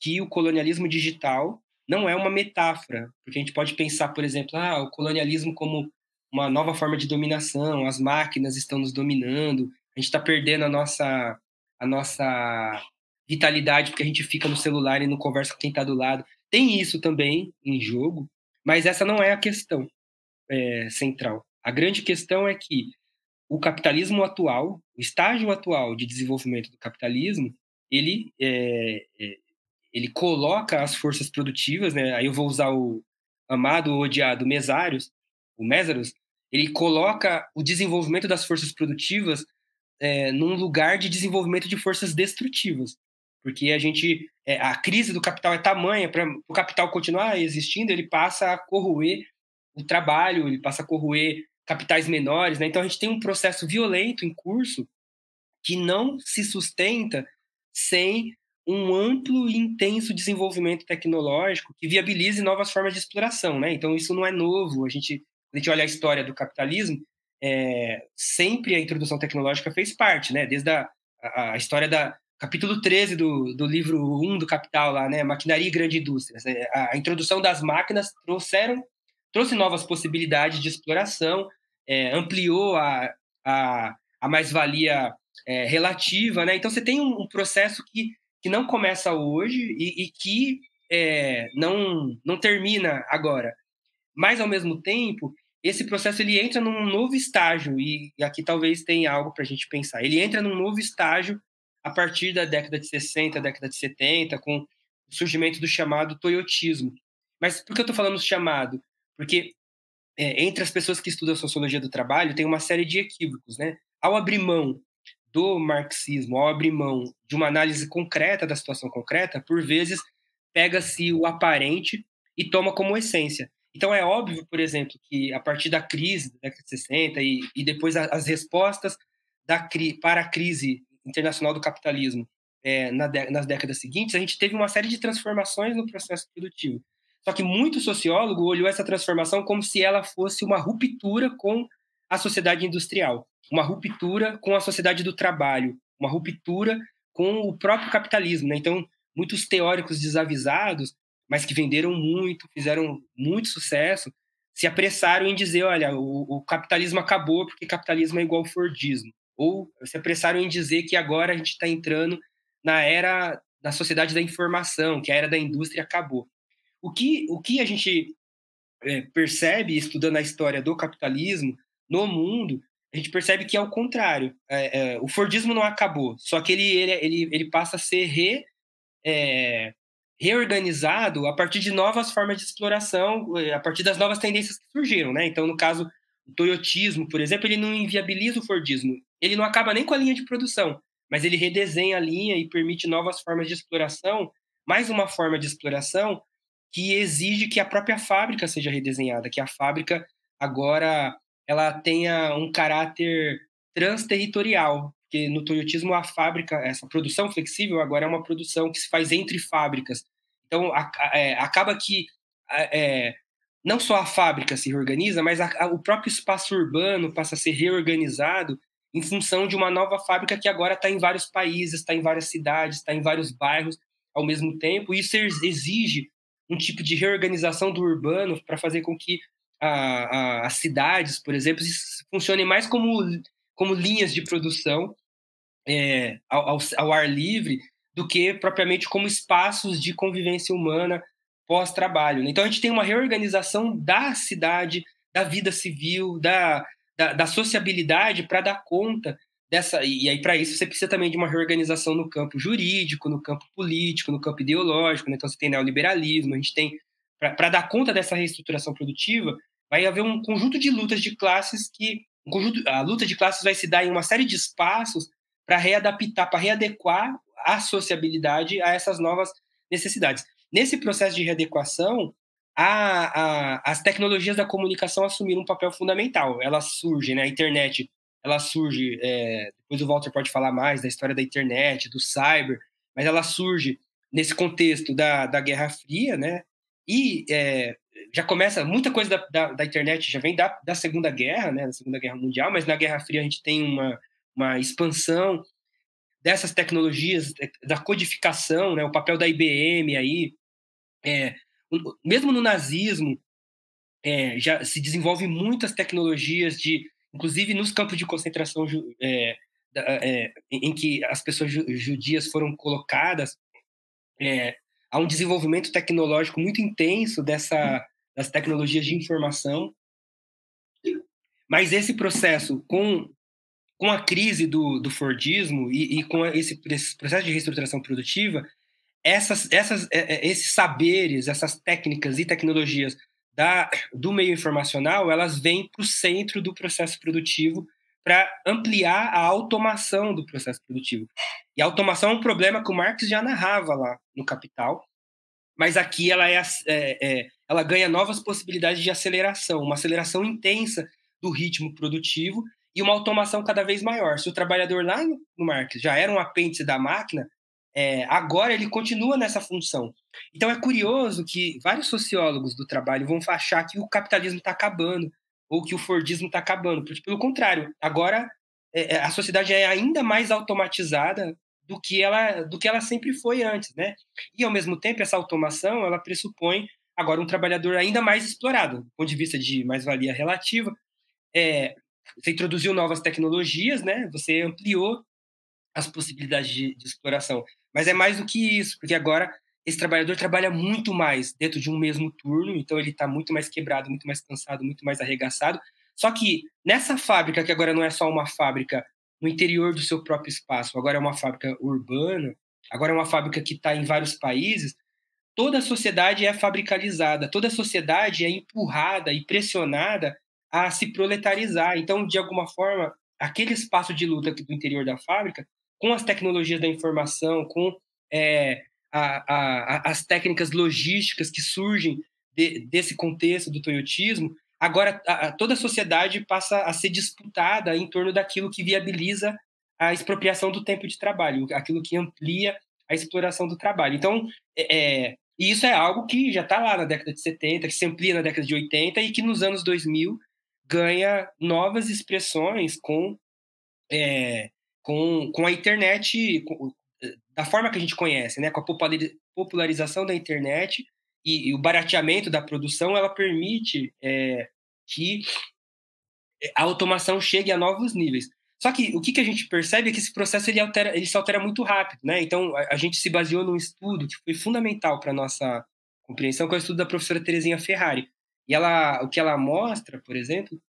que o colonialismo digital não é uma metáfora, porque a gente pode pensar, por exemplo, ah, o colonialismo como uma nova forma de dominação, as máquinas estão nos dominando, a gente está perdendo a nossa a nossa vitalidade porque a gente fica no celular e não conversa com quem está do lado. Tem isso também em jogo, mas essa não é a questão é, central. A grande questão é que o capitalismo atual, o estágio atual de desenvolvimento do capitalismo, ele, é, é, ele coloca as forças produtivas, né? aí eu vou usar o amado ou odiado Mesários, o Mésaros, ele coloca o desenvolvimento das forças produtivas é, num lugar de desenvolvimento de forças destrutivas. Porque a gente. É, a crise do capital é tamanha, para o capital continuar existindo, ele passa a corroer o trabalho, ele passa a corroer capitais menores, né? Então a gente tem um processo violento em curso que não se sustenta sem um amplo e intenso desenvolvimento tecnológico que viabilize novas formas de exploração, né? Então isso não é novo. A gente, a gente olha a história do capitalismo, é, sempre a introdução tecnológica fez parte, né? Desde a, a, a história da capítulo 13 do, do livro 1 do Capital lá, né? Maquinaria e grande indústria. A, a introdução das máquinas trouxeram trouxe novas possibilidades de exploração, é, ampliou a, a, a mais-valia é, relativa, né? Então você tem um, um, processo que, que não começa hoje e, e que é, não, não termina agora. Mas, ao mesmo tempo, esse processo ele entra num novo estágio, e, e aqui talvez tenha algo para a gente pensar. Ele entra num novo estágio a partir da década de 60, década de 70, com o surgimento do chamado toyotismo. Mas por que eu estou falando chamado? Porque é, entre as pessoas que estudam sociologia do trabalho tem uma série de equívocos, né? Ao abrir mão do marxismo, ao abrir mão de uma análise concreta da situação concreta, por vezes pega-se o aparente e toma como essência. Então é óbvio, por exemplo, que a partir da crise da década de 60 e, e depois as respostas da, para a crise internacional do capitalismo é, na nas décadas seguintes, a gente teve uma série de transformações no processo produtivo. Só que muito sociólogo olhou essa transformação como se ela fosse uma ruptura com a sociedade industrial, uma ruptura com a sociedade do trabalho, uma ruptura com o próprio capitalismo. Né? Então, muitos teóricos desavisados, mas que venderam muito, fizeram muito sucesso, se apressaram em dizer, olha, o, o capitalismo acabou porque capitalismo é igual Fordismo. Ou se apressaram em dizer que agora a gente está entrando na era da sociedade da informação, que a era da indústria acabou. O que, o que a gente é, percebe, estudando a história do capitalismo no mundo, a gente percebe que é o contrário. É, é, o Fordismo não acabou, só que ele, ele, ele, ele passa a ser re, é, reorganizado a partir de novas formas de exploração, é, a partir das novas tendências que surgiram. Né? Então, no caso, o toyotismo, por exemplo, ele não inviabiliza o Fordismo. Ele não acaba nem com a linha de produção, mas ele redesenha a linha e permite novas formas de exploração, mais uma forma de exploração que exige que a própria fábrica seja redesenhada, que a fábrica agora ela tenha um caráter transterritorial, porque no toyotismo a fábrica, essa produção flexível agora é uma produção que se faz entre fábricas. Então a, é, acaba que é, não só a fábrica se reorganiza, mas a, a, o próprio espaço urbano passa a ser reorganizado em função de uma nova fábrica que agora está em vários países, está em várias cidades, está em vários bairros ao mesmo tempo. Isso exige um tipo de reorganização do urbano para fazer com que a, a, as cidades, por exemplo, funcionem mais como, como linhas de produção é, ao, ao, ar livre do que propriamente como espaços de convivência humana pós-trabalho. Né? Então a gente tem uma reorganização da cidade, da vida civil, da, da, da sociabilidade para dar conta dessa. E aí, para isso, você precisa também de uma reorganização no campo jurídico, no campo político, no campo ideológico. Né? Então, você tem neoliberalismo, a gente tem. Para dar conta dessa reestruturação produtiva, vai haver um conjunto de lutas de classes que. Um conjunto, a luta de classes vai se dar em uma série de espaços para readaptar, para readequar a sociabilidade a essas novas necessidades. Nesse processo de readequação, a, a, as tecnologias da comunicação assumiram um papel fundamental. Elas surgem, né? a internet ela surge, é, depois o Walter pode falar mais da história da internet, do cyber, mas ela surge nesse contexto da, da Guerra Fria, né? E é, já começa, muita coisa da, da, da, internet já vem da, da Segunda Guerra, né? Da Segunda Guerra Mundial, mas na Guerra Fria a gente tem uma, uma expansão dessas tecnologias, da codificação, né? O papel da IBM aí, é, mesmo no nazismo, é, já se desenvolve muitas tecnologias de inclusive nos campos de concentração é, é, em que as pessoas judias foram colocadas, é, há um desenvolvimento tecnológico muito intenso dessa, das tecnologias de informação. Mas esse processo, com, com a crise do, do Fordismo e, e com esse, esse, processo de reestruturação produtiva, essas, essas, é, é, esses saberes, essas técnicas e tecnologias da, do meio informacional, elas vêm para o centro do processo produtivo para ampliar a automação do processo produtivo. E a automação é um problema que o Marx já narrava lá no Capital, mas aqui ela, é, é, é, ela ganha novas possibilidades de aceleração, uma aceleração intensa do ritmo produtivo e uma automação cada vez maior. Se o trabalhador lá no, no Marx já era um apêndice da máquina, é, agora ele continua nessa função. Então é curioso que vários sociólogos do trabalho vão achar que o capitalismo está acabando ou que o Fordismo está acabando. Porque, pelo contrário, agora é, é, a sociedade é ainda mais automatizada do que ela do que ela sempre foi antes, né? E ao mesmo tempo essa automação ela pressupõe agora um trabalhador ainda mais explorado, do ponto de vista de mais-valia relativa. É, você introduziu novas tecnologias, né? Você ampliou as possibilidades de, de exploração. Mas é mais do que isso, porque agora esse trabalhador trabalha muito mais dentro de um mesmo turno, então ele está muito mais quebrado, muito mais cansado, muito mais arregaçado. Só que nessa fábrica, que agora não é só uma fábrica no interior do seu próprio espaço, agora é uma fábrica urbana, agora é uma fábrica que está em vários países, toda a sociedade é fabricalizada, toda a sociedade é empurrada e pressionada a se proletarizar. Então, de alguma forma, aquele espaço de luta do interior da fábrica, com as tecnologias da informação, com é, a, a, as técnicas logísticas que surgem de, desse contexto do toyotismo, agora a, toda a sociedade passa a ser disputada em torno daquilo que viabiliza a expropriação do tempo de trabalho, aquilo que amplia a exploração do trabalho. Então, é, é isso é algo que já está lá na década de 70, que se amplia na década de 80 e que nos anos 2000 ganha novas expressões com, é, com, com a internet, com, da forma que a gente conhece, né, com a popularização da internet e, e o barateamento da produção, ela permite é, que a automação chegue a novos níveis. Só que o que, que a gente percebe é que esse processo ele, altera, ele se altera muito rápido, né? Então a, a gente se baseou num estudo que foi fundamental para nossa compreensão, que é o estudo da professora Terezinha Ferrari, E ela, o que ela mostra, por exemplo,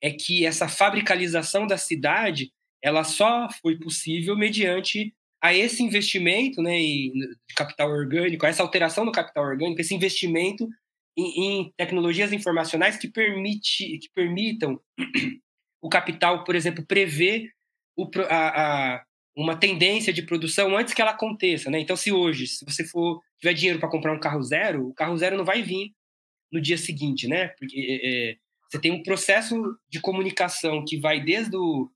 é que essa fabricalização da cidade ela só foi possível mediante a esse investimento né, de capital orgânico, a essa alteração do capital orgânico, esse investimento em, em tecnologias informacionais que, permite, que permitam o capital, por exemplo, prever o, a, a, uma tendência de produção antes que ela aconteça. Né? Então, se hoje, se você for tiver dinheiro para comprar um carro zero, o carro zero não vai vir no dia seguinte, né? Porque é, é você tem um processo de comunicação que vai desde o,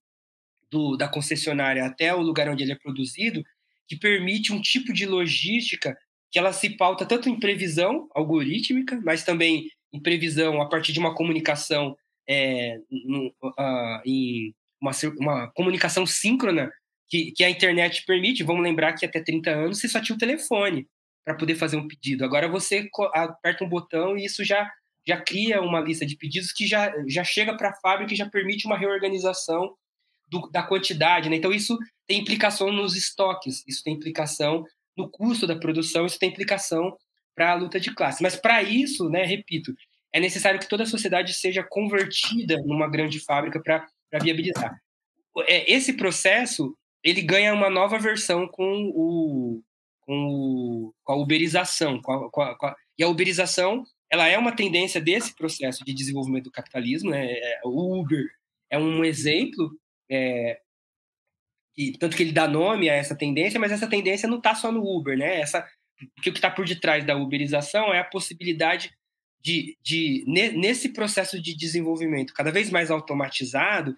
do, da concessionária até o lugar onde ele é produzido, que permite um tipo de logística que ela se pauta tanto em previsão algorítmica, mas também em previsão a partir de uma comunicação é, no, uh, em uma, uma, comunicação síncrona que, que, a internet permite. Vamos lembrar que até 30 anos você só tinha o telefone para poder fazer um pedido. Agora você aperta um botão e isso já, já cria uma lista de pedidos que já, já chega para a fábrica e já permite uma reorganização do, da quantidade. Né? Então, isso tem implicação nos estoques, isso tem implicação no custo da produção, isso tem implicação para a luta de classe. Mas, para isso, né, repito, é necessário que toda a sociedade seja convertida numa grande fábrica para viabilizar. É, esse processo ele ganha uma nova versão com, o, com, o, com a uberização. Com a, com a, com a, e a uberização ela é uma tendência desse processo de desenvolvimento do capitalismo. Né? É, o Uber é um exemplo é, e, tanto que ele dá nome a essa tendência, mas essa tendência não está só no Uber, né? Essa, porque o que está por detrás da uberização é a possibilidade de, de, nesse processo de desenvolvimento cada vez mais automatizado,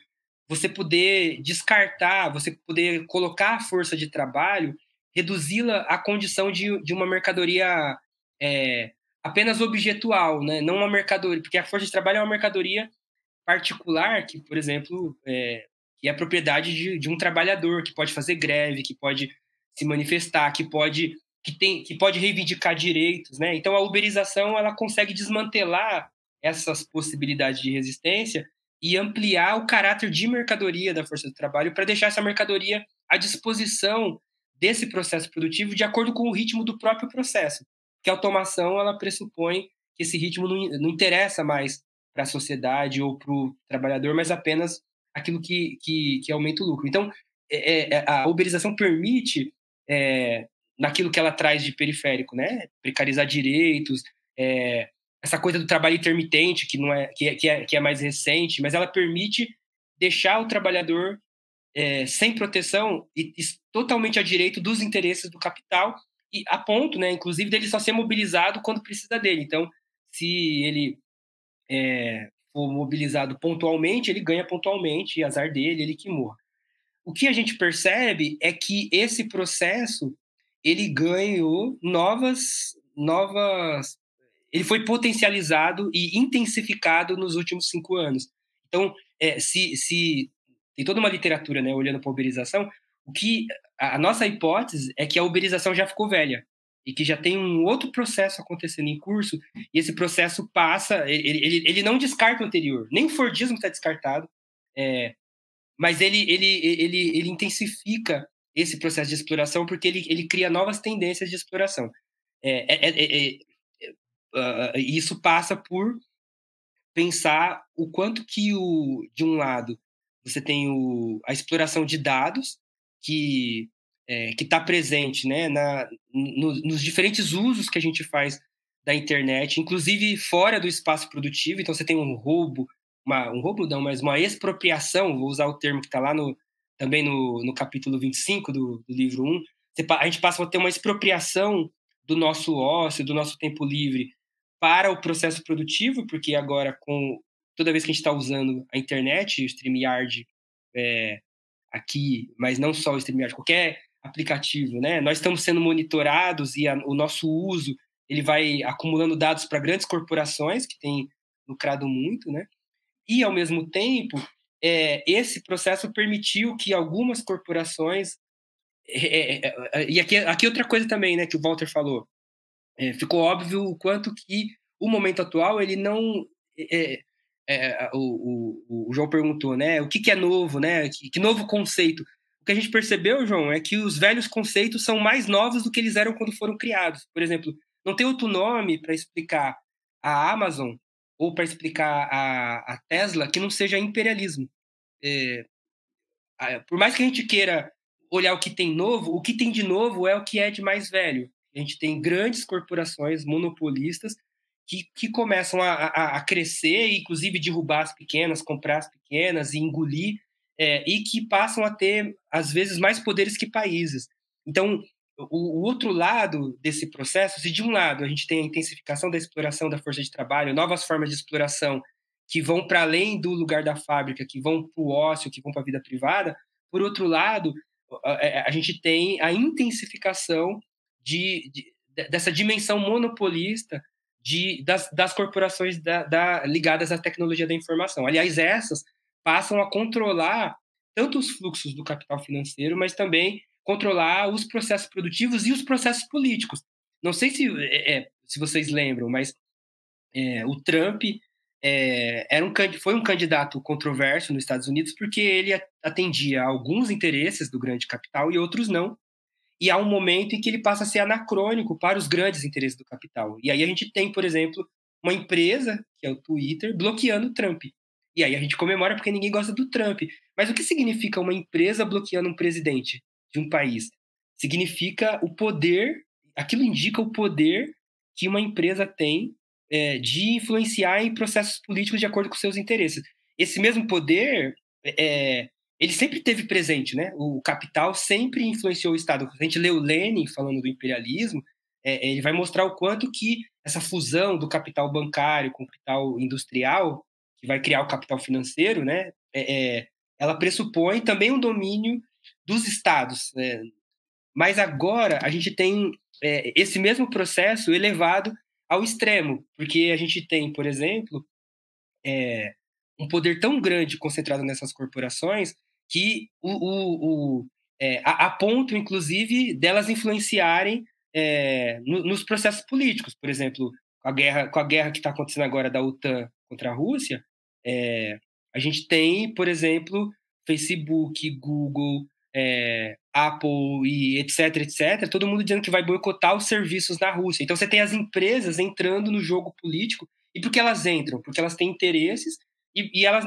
você poder descartar, você poder colocar a força de trabalho, reduzi-la à condição de, de uma mercadoria é, apenas objetual, né? não uma mercadoria, porque a força de trabalho é uma mercadoria particular que, por exemplo, é, é a propriedade de, de um trabalhador que pode fazer greve, que pode se manifestar, que pode que tem que pode reivindicar direitos, né? Então a uberização ela consegue desmantelar essas possibilidades de resistência e ampliar o caráter de mercadoria da força de trabalho para deixar essa mercadoria à disposição desse processo produtivo de acordo com o ritmo do próprio processo. Que a automação ela pressupõe que esse ritmo não, não interessa mais para a sociedade ou para o trabalhador, mas apenas aquilo que, que, que aumenta o lucro. Então, é, é, a uberização permite, é, naquilo que ela traz de periférico, né? precarizar direitos, é, essa coisa do trabalho intermitente, que, não é, que, é, que, é, que é mais recente, mas ela permite deixar o trabalhador é, sem proteção e, e, totalmente a direito dos interesses do capital, e a ponto, né, inclusive, dele só ser mobilizado quando precisa dele. Então, se ele é, for mobilizado pontualmente, ele ganha pontualmente, azar dele, ele que morra. O que a gente percebe é que esse processo ele ganhou novas novas ele foi potencializado e intensificado nos últimos cinco anos. Então, é, se, se tem toda uma literatura, né, olhando para a uberização, o que a, a nossa hipótese é que a uberização já ficou velha e que já tem um outro processo acontecendo em curso, e esse processo passa, ele, ele, ele não descarta o anterior, nem o Fordismo está descartado, é, mas ele, ele, ele, ele intensifica esse processo de exploração porque ele, ele cria novas tendências de exploração. É, é, uh, isso passa por pensar o quanto que, o, de um lado, você tem o, a exploração de dados, que é, que está presente né, na, no, nos diferentes usos que a gente faz da internet, inclusive fora do espaço produtivo. Então, você tem um roubo, uma, um roubo não, mas uma expropriação, vou usar o termo que está lá no, também no, no capítulo 25 do, do livro 1. Você, a gente passa a ter uma expropriação do nosso ócio, do nosso tempo livre para o processo produtivo, porque agora, com toda vez que a gente está usando a internet, o StreamYard é, aqui, mas não só o StreamYard, qualquer aplicativo, né? Nós estamos sendo monitorados e a, o nosso uso ele vai acumulando dados para grandes corporações que têm lucrado muito, né? E ao mesmo tempo, é, esse processo permitiu que algumas corporações é, é, é, é e aqui, aqui outra coisa também, né, que o Walter falou, é, ficou óbvio o quanto que o momento atual ele não o, o, o, João perguntou, né? O que, que é novo, né? Que, que novo conceito? O que a gente percebeu, João, é que os velhos conceitos são mais novos do que eles eram quando foram criados. Por exemplo, não tem outro nome para explicar a Amazon ou para explicar a, a, Tesla que não seja imperialismo. É, por mais que a gente queira olhar o que tem novo, o que tem de novo é o que é de mais velho. A gente tem grandes corporações monopolistas que, que começam a, a, a crescer, inclusive derrubar as pequenas, comprar as pequenas e engolir, é, e que passam a ter, às vezes, mais poderes que países. Então, o, o, outro lado desse processo, se de um lado a gente tem a intensificação da exploração da força de trabalho, novas formas de exploração que vão para além do lugar da fábrica, que vão para o ócio, que vão para a vida privada, por outro lado, a, é, a, gente tem a intensificação de, de dessa dimensão monopolista de, das, das corporações da, da, ligadas à tecnologia da informação. Aliás, essas passam a controlar tanto os fluxos do capital financeiro, mas também controlar os processos produtivos e os processos políticos. Não sei se, é, é, se vocês lembram, mas é, o Trump é, era um, foi um candidato controverso nos Estados Unidos porque ele atendia a alguns interesses do grande capital e outros não. E há um momento em que ele passa a ser anacrônico para os grandes interesses do capital. E aí a gente tem, por exemplo, uma empresa, que é o Twitter, bloqueando o Trump. E aí a gente comemora porque ninguém gosta do Trump. Mas o que significa uma empresa bloqueando um presidente? de um país. Significa o poder, aquilo indica o poder que uma empresa tem é, de influenciar em processos políticos de acordo com seus interesses. Esse mesmo poder, é, ele sempre teve presente, né? O capital sempre influenciou o Estado. A gente lê o Lenin falando do imperialismo, é, ele vai mostrar o quanto que essa fusão do capital bancário com o capital industrial, que vai criar o capital financeiro, né? É, é, ela pressupõe também um domínio dos estados. Né? Mas agora a gente tem é, esse mesmo processo elevado ao extremo, porque a gente tem, por exemplo, é, um poder tão grande concentrado nessas corporações que o, o, o é, a, a, ponto, inclusive, delas influenciarem é, no, nos processos políticos. Por exemplo, a guerra, com a guerra que está acontecendo agora da OTAN contra a Rússia, é, a gente tem, por exemplo, Facebook, Google, é, Apple e etc, etc, todo mundo dizendo que vai boicotar os serviços na Rússia. Então você tem as empresas entrando no jogo político. E por que elas entram? Porque elas têm interesses, e, e elas,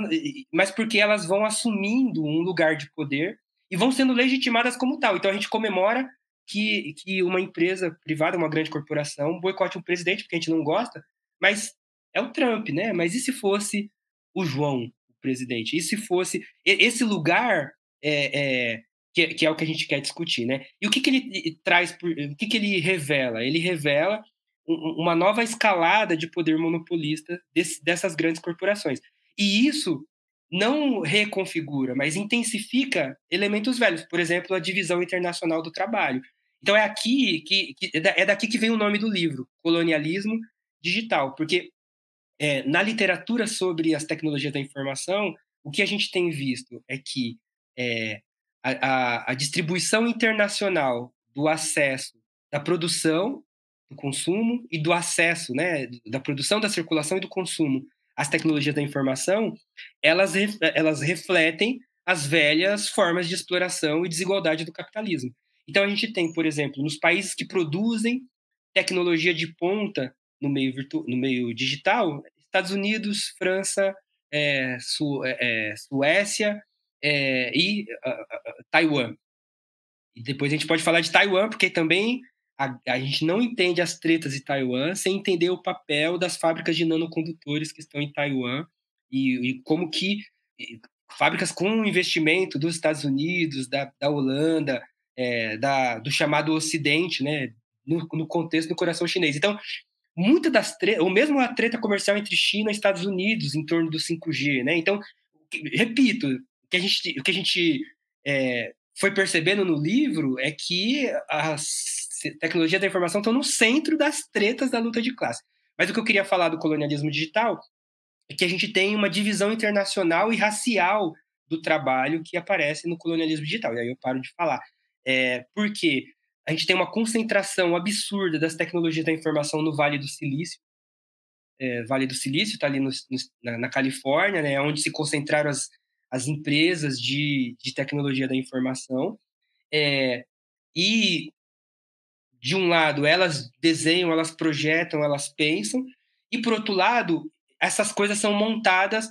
mas porque elas vão assumindo um lugar de poder e vão sendo legitimadas como tal. Então a gente comemora que, que uma empresa privada, uma grande corporação, boicote um presidente, porque a gente não gosta, mas é o Trump, né? Mas e se fosse o João, o presidente? E se fosse. Esse lugar é, é, que, que, é o que a gente quer discutir, né? E o que, que ele traz, por, o que, que ele revela? Ele revela uma nova escalada de poder monopolista desse, dessas grandes corporações. E isso não reconfigura, mas intensifica elementos velhos, por exemplo, a divisão internacional do trabalho. Então é aqui que, que é daqui que vem o nome do livro, Colonialismo Digital, porque é, na literatura sobre as tecnologias da informação, o que a gente tem visto é que é, a, a, distribuição internacional do acesso da produção, do consumo e do acesso, né, da produção, da circulação e do consumo às tecnologias da informação, elas, elas refletem as velhas formas de exploração e desigualdade do capitalismo. Então a gente tem, por exemplo, nos países que produzem tecnologia de ponta no meio, virtu no meio digital, Estados Unidos, França, é, Su é, Suécia e uh, Taiwan. E depois a gente pode falar de Taiwan, porque também a, a, gente não entende as tretas de Taiwan sem entender o papel das fábricas de nanocondutores que estão em Taiwan e, e como que e, fábricas com investimento dos Estados Unidos, da, da Holanda, é, da, do chamado Ocidente, né, no, no, contexto do coração chinês. Então, muita das tretas, ou mesmo a treta comercial entre China e Estados Unidos em torno do 5G, né? Então, repito, que a gente, o que a gente é, foi percebendo no livro é que as tecnologias da informação estão no centro das tretas da luta de classe. Mas o que eu queria falar do colonialismo digital é que a gente tem uma divisão internacional e racial do trabalho que aparece no colonialismo digital. E aí eu paro de falar. É, porque a gente tem uma concentração absurda das tecnologias da informação no Vale do Silício. É, vale do Silício está ali no, no, na, na, Califórnia, né, onde se concentraram as, as empresas de, de tecnologia da informação. É, e, de um lado, elas desenham, elas projetam, elas pensam, e, por outro lado, essas coisas são montadas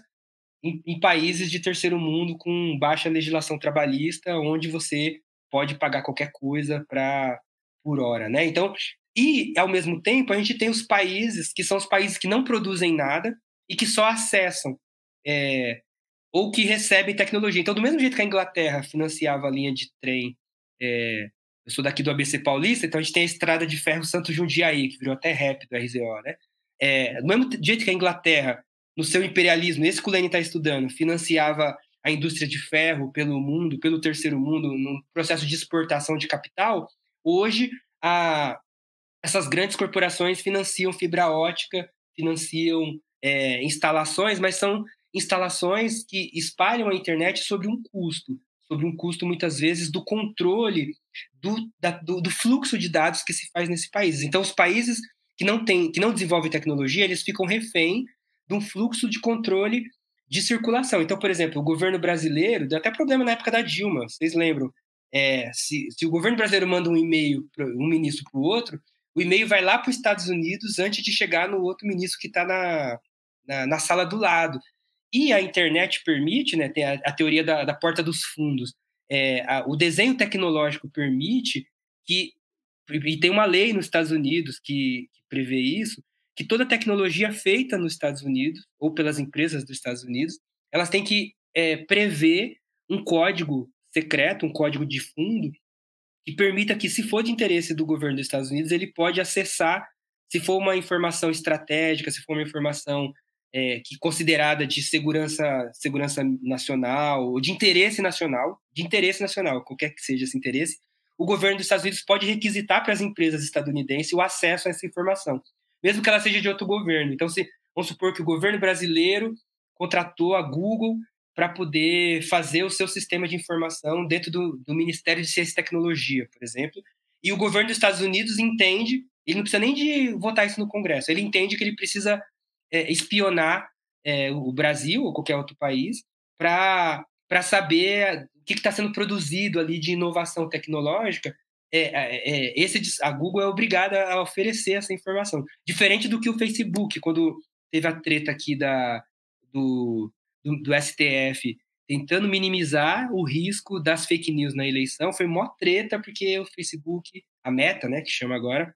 em, em, países de terceiro mundo com baixa legislação trabalhista, onde você pode pagar qualquer coisa para por hora, né? Então, e ao mesmo tempo a gente tem os países que são os países que não produzem nada e que só acessam é, ou que recebem tecnologia. Então, do mesmo jeito que a Inglaterra financiava a linha de trem, é, eu sou daqui do ABC Paulista, então a gente tem a estrada de ferro Santo Jundiaí, que virou até rap do RZO, né? É, do mesmo jeito que a Inglaterra, no seu imperialismo, esse que o Lenin está estudando, financiava a indústria de ferro pelo mundo, pelo terceiro mundo, num processo de exportação de capital, hoje a, essas grandes corporações financiam fibra ótica, financiam é, instalações, mas são instalações que espalham a internet sobre um custo, sobre um custo muitas vezes do controle do, da, do, do, fluxo de dados que se faz nesse país. Então, os países que não têm, que não desenvolvem tecnologia, eles ficam refém de um fluxo de controle de circulação. Então, por exemplo, o governo brasileiro deu até problema na época da Dilma, vocês lembram? É, se, se o governo brasileiro manda um e-mail um ministro para o outro, o e-mail vai lá para os Estados Unidos antes de chegar no outro ministro que está na, na, na, sala do lado. E a internet permite, né, tem a, a teoria da, da, porta dos fundos, é, a, o desenho tecnológico permite que, e tem uma lei nos Estados Unidos que, que prevê isso, que toda tecnologia feita nos Estados Unidos, ou pelas empresas dos Estados Unidos, elas têm que é, prever um código secreto, um código de fundo, que permita que, se for de interesse do governo dos Estados Unidos, ele pode acessar, se for uma informação estratégica, se for uma informação é, que considerada de segurança, segurança nacional, ou de interesse nacional, de interesse nacional, qualquer que seja esse interesse, o governo dos Estados Unidos pode requisitar para as empresas estadunidenses o acesso a essa informação, mesmo que ela seja de outro governo. Então, se, vamos supor que o governo brasileiro contratou a Google para poder fazer o seu sistema de informação dentro do, do, Ministério de Ciência e Tecnologia, por exemplo. E o governo dos Estados Unidos entende, ele não precisa nem de votar isso no Congresso, ele entende que ele precisa é, espionar é, o Brasil ou qualquer outro país para saber o que está sendo produzido ali de inovação tecnológica. É, é, é, esse, a Google é obrigada a oferecer essa informação. Diferente do que o Facebook, quando teve a treta aqui da, do, do, do STF tentando minimizar o risco das fake news na eleição. Foi mó treta, porque o Facebook, a Meta, né, que chama agora,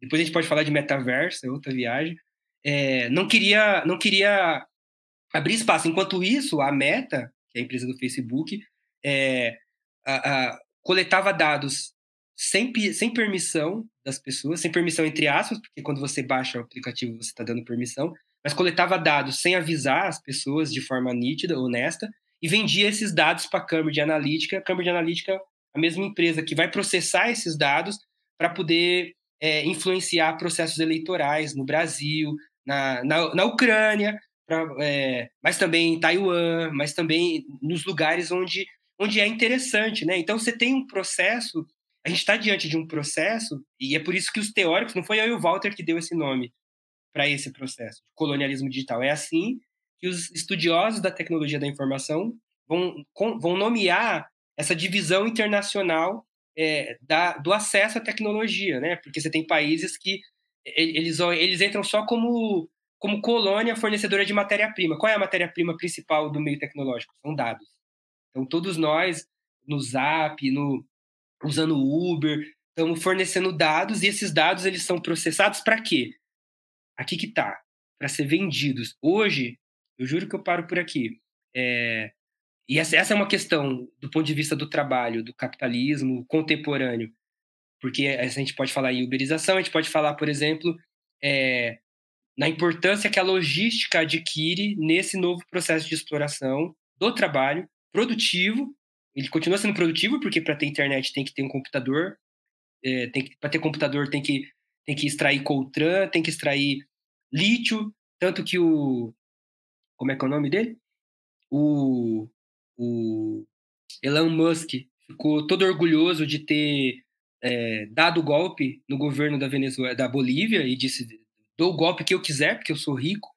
depois a gente pode falar de metaverso, é outra viagem, é, não queria não queria abrir espaço. Enquanto isso, a Meta, que é a empresa do Facebook, é, a, a, coletava dados sem, sem permissão das pessoas, sem permissão entre aspas, porque quando você baixa o aplicativo você está dando permissão, mas coletava dados sem avisar as pessoas de forma nítida, honesta, e vendia esses dados para a Cambridge Analytica. A Cambridge Analytica é a mesma empresa que vai processar esses dados para poder é, influenciar processos eleitorais no Brasil, na, na, na Ucrânia, pra, é, mas também em Taiwan, mas também nos lugares onde, onde é interessante. Né? Então, você tem um processo, a gente está diante de um processo, e é por isso que os teóricos, não foi eu e o Walter que deu esse nome, para esse processo colonialismo digital. É assim que os estudiosos da tecnologia da informação vão, vão nomear essa divisão internacional é, da, do acesso à tecnologia, né? Porque você tem países que eles, eles entram só como, como colônia fornecedora de matéria-prima. Qual é a matéria-prima principal do meio tecnológico? São dados. Então, todos nós, no Zap, no, usando Uber, estamos fornecendo dados e esses dados eles são processados para quê? aqui que tá, para ser vendidos. Hoje, eu juro que eu paro por aqui. É, e essa, essa é uma questão do ponto de vista do trabalho, do capitalismo contemporâneo. Porque a gente pode falar em uberização, a gente pode falar, por exemplo, é, na importância que a logística adquire nesse novo processo de exploração do trabalho produtivo. Ele continua sendo produtivo, porque para ter internet tem que ter um computador, é, para ter computador tem que, tem que extrair Coltran, tem que extrair lítio, tanto que o. Como é que é o nome dele? O, o Elon Musk ficou todo orgulhoso de ter é, dado o golpe no governo da Venezuela, da Bolívia, e disse: dou o golpe que eu quiser, porque eu sou rico.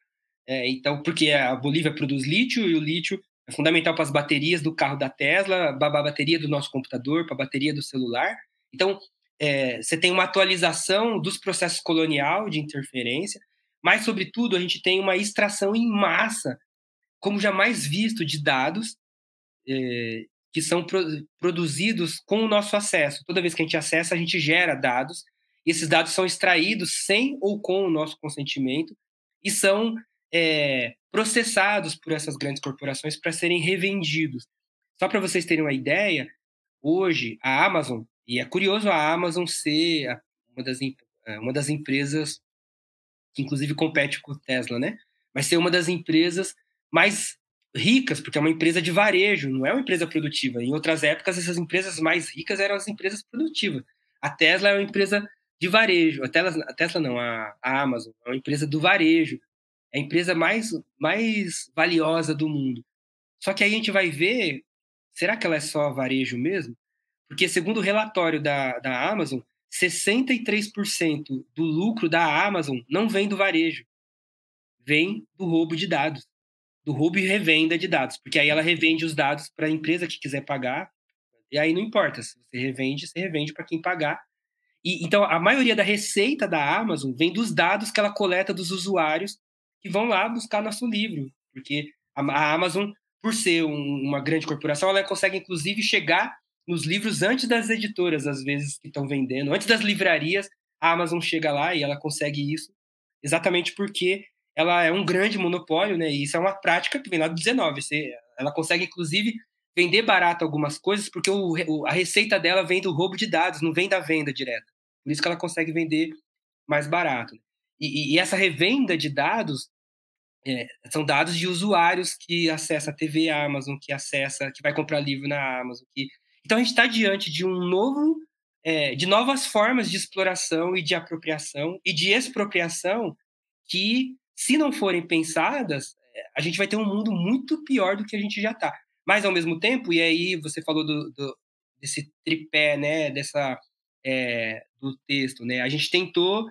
É, então, porque a Bolívia produz lítio e o lítio é fundamental para as baterias do carro da Tesla, para a bateria do nosso computador, para a bateria do celular. Então, é, você tem uma atualização dos processos colonial de interferência, mas, sobretudo, a gente tem uma extração em massa, como jamais visto, de dados é, que são pro, produzidos com o nosso acesso. Toda vez que a gente acessa, a gente gera dados, e esses dados são extraídos sem ou com o nosso consentimento e são é, processados por essas grandes corporações para serem revendidos. Só para vocês terem uma ideia, hoje a Amazon, e é curioso a Amazon ser uma das, é, uma das empresas que inclusive compete com o Tesla, né? Mas ser uma das empresas mais ricas, porque é uma empresa de varejo, não é uma empresa produtiva. Em outras épocas, essas empresas mais ricas eram as empresas produtivas. A Tesla é uma empresa de varejo. A Tesla, a Tesla não, a, a Amazon é uma empresa do varejo. É a empresa mais, mais valiosa do mundo. Só que aí a gente vai ver, será que ela é só varejo mesmo? Porque segundo o relatório da, da Amazon, 63% do lucro da Amazon não vem do varejo, vem do roubo de dados, do roubo e revenda de dados, porque aí ela revende os dados para a empresa que quiser pagar, e aí não importa, se você revende, você revende para quem pagar. E, então, a maioria da receita da Amazon vem dos dados que ela coleta dos usuários que vão lá buscar nosso livro, porque a, Amazon, por ser um, uma grande corporação, ela consegue inclusive chegar nos livros antes das editoras, às vezes, que estão vendendo, antes das livrarias, a Amazon chega lá e ela consegue isso, exatamente porque ela é um grande monopólio, né? E isso é uma prática que vem lá do 19. Você, ela consegue, inclusive, vender barato algumas coisas, porque o, a receita dela vem do roubo de dados, não vem da venda direta. Por isso que ela consegue vender mais barato. E, e essa revenda de dados é, são dados de usuários que acessa a TV Amazon, que acessa, que vai comprar livro na Amazon, que então a gente está diante de um novo, é, de novas formas de exploração e de apropriação e de expropriação que, se não forem pensadas, é, a gente vai ter um mundo muito pior do que a gente já está. Mas ao mesmo tempo, e aí você falou do, do desse tripé, né, dessa é, do texto, né? A gente tentou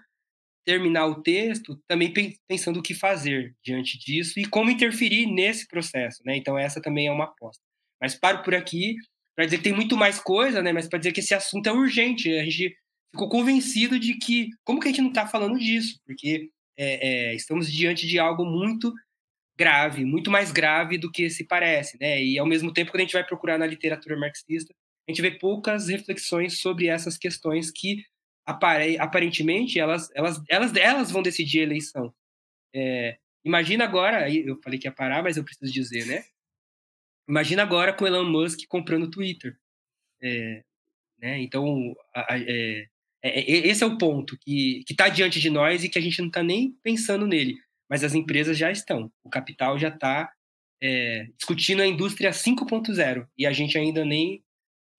terminar o texto também pensando o que fazer diante disso e como interferir nesse processo, né? Então essa também é uma aposta. Mas paro por aqui para dizer que tem muito mais coisa, né? Mas para dizer que esse assunto é urgente. A gente ficou convencido de que como que a gente não está falando disso? Porque é, é, estamos diante de algo muito grave, muito mais grave do que se parece, né? E ao mesmo tempo, quando a gente vai procurar na literatura marxista, a gente vê poucas reflexões sobre essas questões que aparentemente elas, elas, elas, elas vão decidir a eleição. É, imagina agora, eu falei que ia parar, mas eu preciso dizer, né? Imagina agora com Elon Musk comprando o Twitter. É, né? Então, a, a, é, é, é esse é o ponto que está diante de nós e que a gente não está nem pensando nele. Mas as empresas já estão. O capital já está é, discutindo a indústria 5.0 e a gente ainda nem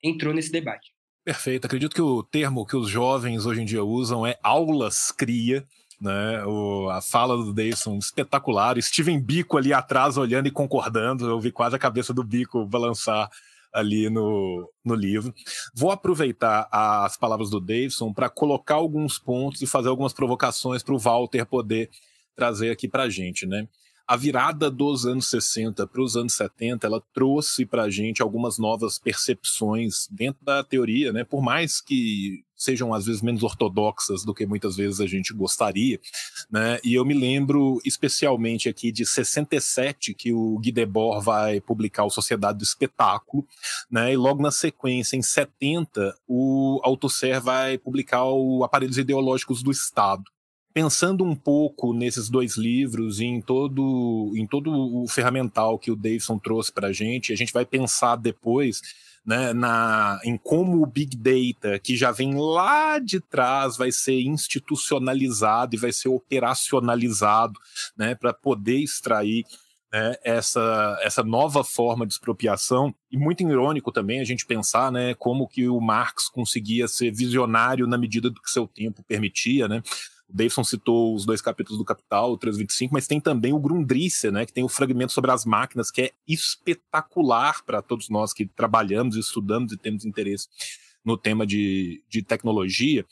entrou nesse debate. Perfeito. Acredito que o termo que os jovens hoje em dia usam é aulas cria né? O, a fala do Davidson espetacular. Steven Bico ali atrás olhando e concordando. Eu vi quase a cabeça do Bico balançar ali no, no livro. Vou aproveitar as palavras do Davidson para colocar alguns pontos e fazer algumas provocações para o Walter poder trazer aqui para a gente, né? A virada dos anos 60 para os anos 70, ela trouxe para a gente algumas novas percepções dentro da teoria, né? Por mais que sejam às vezes menos ortodoxas do que muitas vezes a gente gostaria, né? E eu me lembro especialmente aqui de 67 que o Guy Debord vai publicar o Sociedade do Espetáculo, né? E logo na sequência, em 70, o Althusser vai publicar o Aparelhos Ideológicos do Estado, pensando um pouco nesses dois livros e em todo, em todo o ferramental que o Davidson trouxe para a gente, a gente vai pensar depois né, na, em como o Big Data, que já vem lá de trás, vai ser institucionalizado e vai ser operacionalizado né, para poder extrair né, essa, essa nova forma de expropriação. E muito irônico também a gente pensar né, como que o Marx conseguia ser visionário na medida do que seu tempo permitia. Né? O Davidson citou os dois capítulos do Capital, o 325, mas tem também o Grundrisse, né, que tem o fragmento sobre as máquinas, que é espetacular para todos nós que trabalhamos, estudamos e temos interesse no tema de, de tecnologia.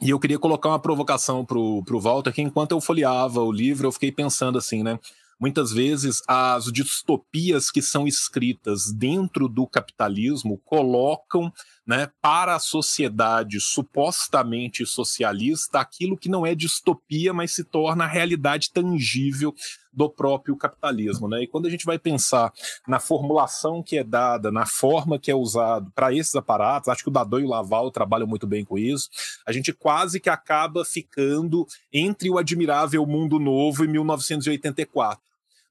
E eu queria colocar uma provocação para o Walter, que enquanto eu folheava o livro, eu fiquei pensando assim, né? Muitas vezes as distopias que são escritas dentro do capitalismo colocam né, para a sociedade supostamente socialista aquilo que não é distopia, mas se torna a realidade tangível do próprio capitalismo. Né? E quando a gente vai pensar na formulação que é dada, na forma que é usado para esses aparatos, acho que o Dadon e o Laval trabalham muito bem com isso, a gente quase que acaba ficando entre o admirável mundo novo e 1984.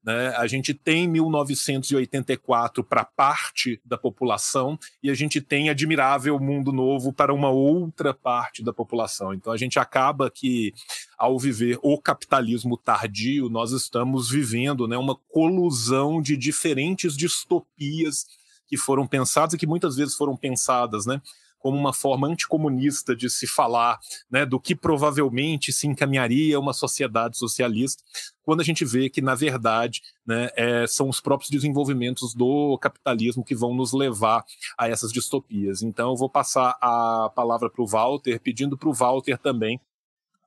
Né? A gente tem 1984 para parte da população e a gente tem Admirável Mundo Novo para uma outra parte da população. Então a gente acaba que, ao viver o capitalismo tardio, nós estamos vivendo né, uma colusão de diferentes distopias que foram pensadas e que muitas vezes foram pensadas, né? Como uma forma anticomunista de se falar né, do que provavelmente se encaminharia uma sociedade socialista, quando a gente vê que, na verdade, né, é, são os próprios desenvolvimentos do capitalismo que vão nos levar a essas distopias. Então, eu vou passar a palavra para o Walter, pedindo para o Walter também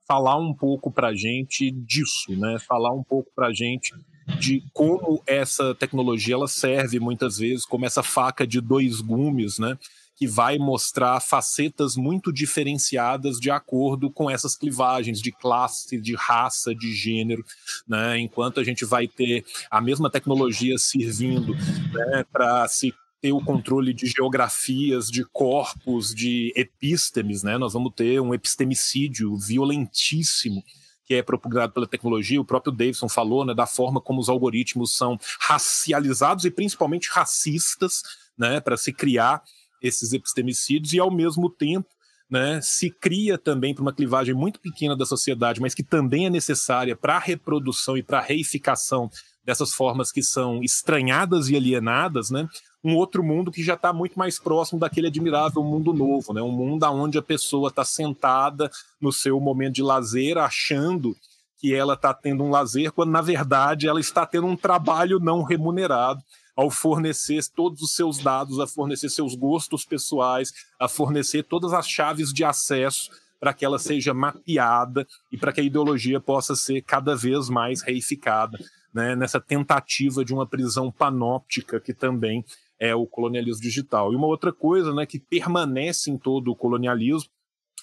falar um pouco para a gente disso, né? falar um pouco para a gente de como essa tecnologia ela serve muitas vezes como essa faca de dois gumes, né? Que vai mostrar facetas muito diferenciadas de acordo com essas clivagens de classe, de raça, de gênero, né? enquanto a gente vai ter a mesma tecnologia servindo né, para se ter o controle de geografias, de corpos, de epístemes, né? Nós vamos ter um epistemicídio violentíssimo que é propagado pela tecnologia. O próprio Davidson falou, né, da forma como os algoritmos são racializados e principalmente racistas, né, para se criar esses epistemicídios e, ao mesmo tempo, né, se cria também para uma clivagem muito pequena da sociedade, mas que também é necessária para a reprodução e para a reificação dessas formas que são estranhadas e alienadas, né, um outro mundo que já está muito mais próximo daquele admirável mundo novo, né, um mundo onde a pessoa está sentada no seu momento de lazer, achando que ela está tendo um lazer, quando na verdade ela está tendo um trabalho não remunerado ao fornecer todos os seus dados, a fornecer seus gostos pessoais, a fornecer todas as chaves de acesso para que ela seja mapeada e para que a ideologia possa ser cada vez mais reificada, né, nessa tentativa de uma prisão panóptica que também é o colonialismo digital. E uma outra coisa né, que permanece em todo o colonialismo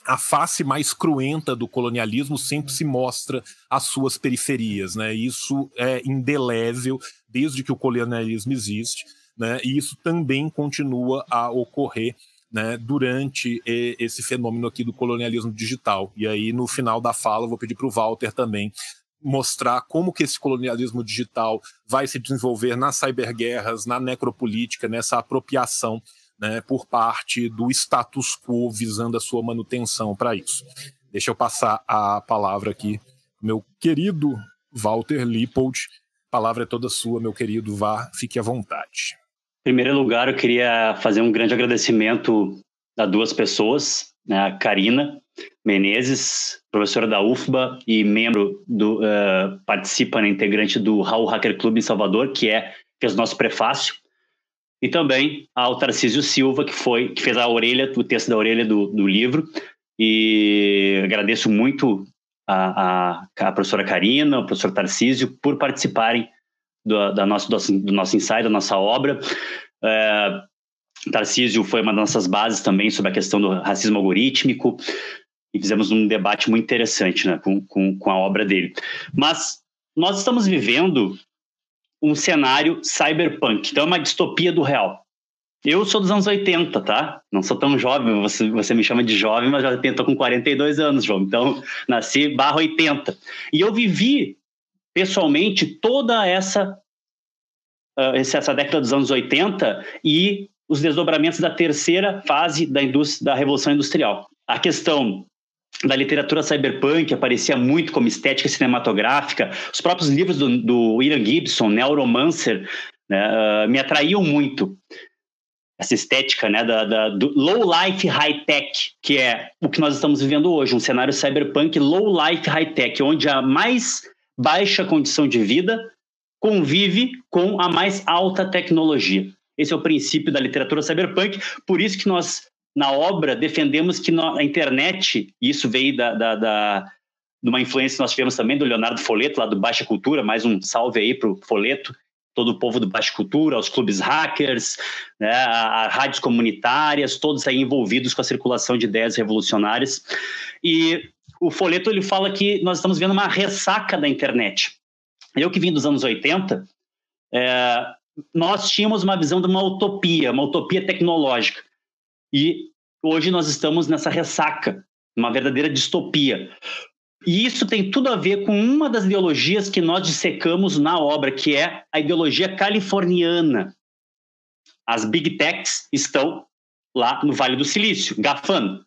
a face mais cruenta do colonialismo sempre se mostra às suas periferias, né? Isso é indelével desde que o colonialismo existe, né? E isso também continua a ocorrer né, durante esse fenômeno aqui do colonialismo digital. E aí, no final da fala, eu vou pedir para o Walter também mostrar como que esse colonialismo digital vai se desenvolver nas cyberguerras, na necropolítica, nessa apropriação né, por parte do status quo visando a sua manutenção para isso. Deixa eu passar a palavra aqui, meu querido Walter Lippold. Palavra é toda sua, meu querido. Vá, fique à vontade. Em primeiro lugar, eu queria fazer um grande agradecimento a duas pessoas, né, a Karina Menezes, professora da UFBA e membro do uh, participa, né, integrante do Raul Hacker Club em Salvador, que é fez o nosso prefácio e também ao Tarcísio Silva, que foi que fez a orelha, o texto da orelha do, do livro. E agradeço muito a, a, a professora Karina, o professor Tarcísio, por participarem do, da nosso, do, nosso ensaio, da nossa obra. É, Tarcísio foi uma das nossas bases também sobre a questão do racismo algorítmico e fizemos um debate muito interessante né, com, com, com a obra dele. Mas nós estamos vivendo um cenário cyberpunk. Então é uma distopia do real. Eu sou dos anos 80, tá? Não sou tão jovem, você, você me chama de jovem, mas já estou com 42 anos, João. Então, nasci barra 80. E eu vivi, pessoalmente, toda essa, uh, essa década dos anos 80 e os desdobramentos da terceira fase da, da Revolução Industrial. A questão da literatura cyberpunk aparecia muito como estética cinematográfica. Os próprios livros do, do William Gibson, Neuromancer, né, uh, me atraíam muito. Essa estética né, da, da, do low life high tech, que é o que nós estamos vivendo hoje, um cenário cyberpunk low life high tech, onde a mais baixa condição de vida convive com a mais alta tecnologia. Esse é o princípio da literatura cyberpunk, por isso que nós na obra, defendemos que a internet, e isso veio da, da, da, de uma influência que nós tivemos também do Leonardo Foleto, lá do Baixa Cultura, mais um salve aí para o Foleto, todo o povo do Baixo Cultura, os clubes hackers, né, as rádios comunitárias, todos aí envolvidos com a circulação de ideias revolucionárias. E o folheto ele fala que nós estamos vendo uma ressaca da internet. Eu que vim dos anos 80, é, nós tínhamos uma visão de uma utopia, uma utopia tecnológica. E hoje nós estamos nessa ressaca, uma verdadeira distopia. E isso tem tudo a ver com uma das ideologias que nós dissecamos na obra, que é a ideologia californiana. As big techs estão lá no Vale do Silício, GAFAM.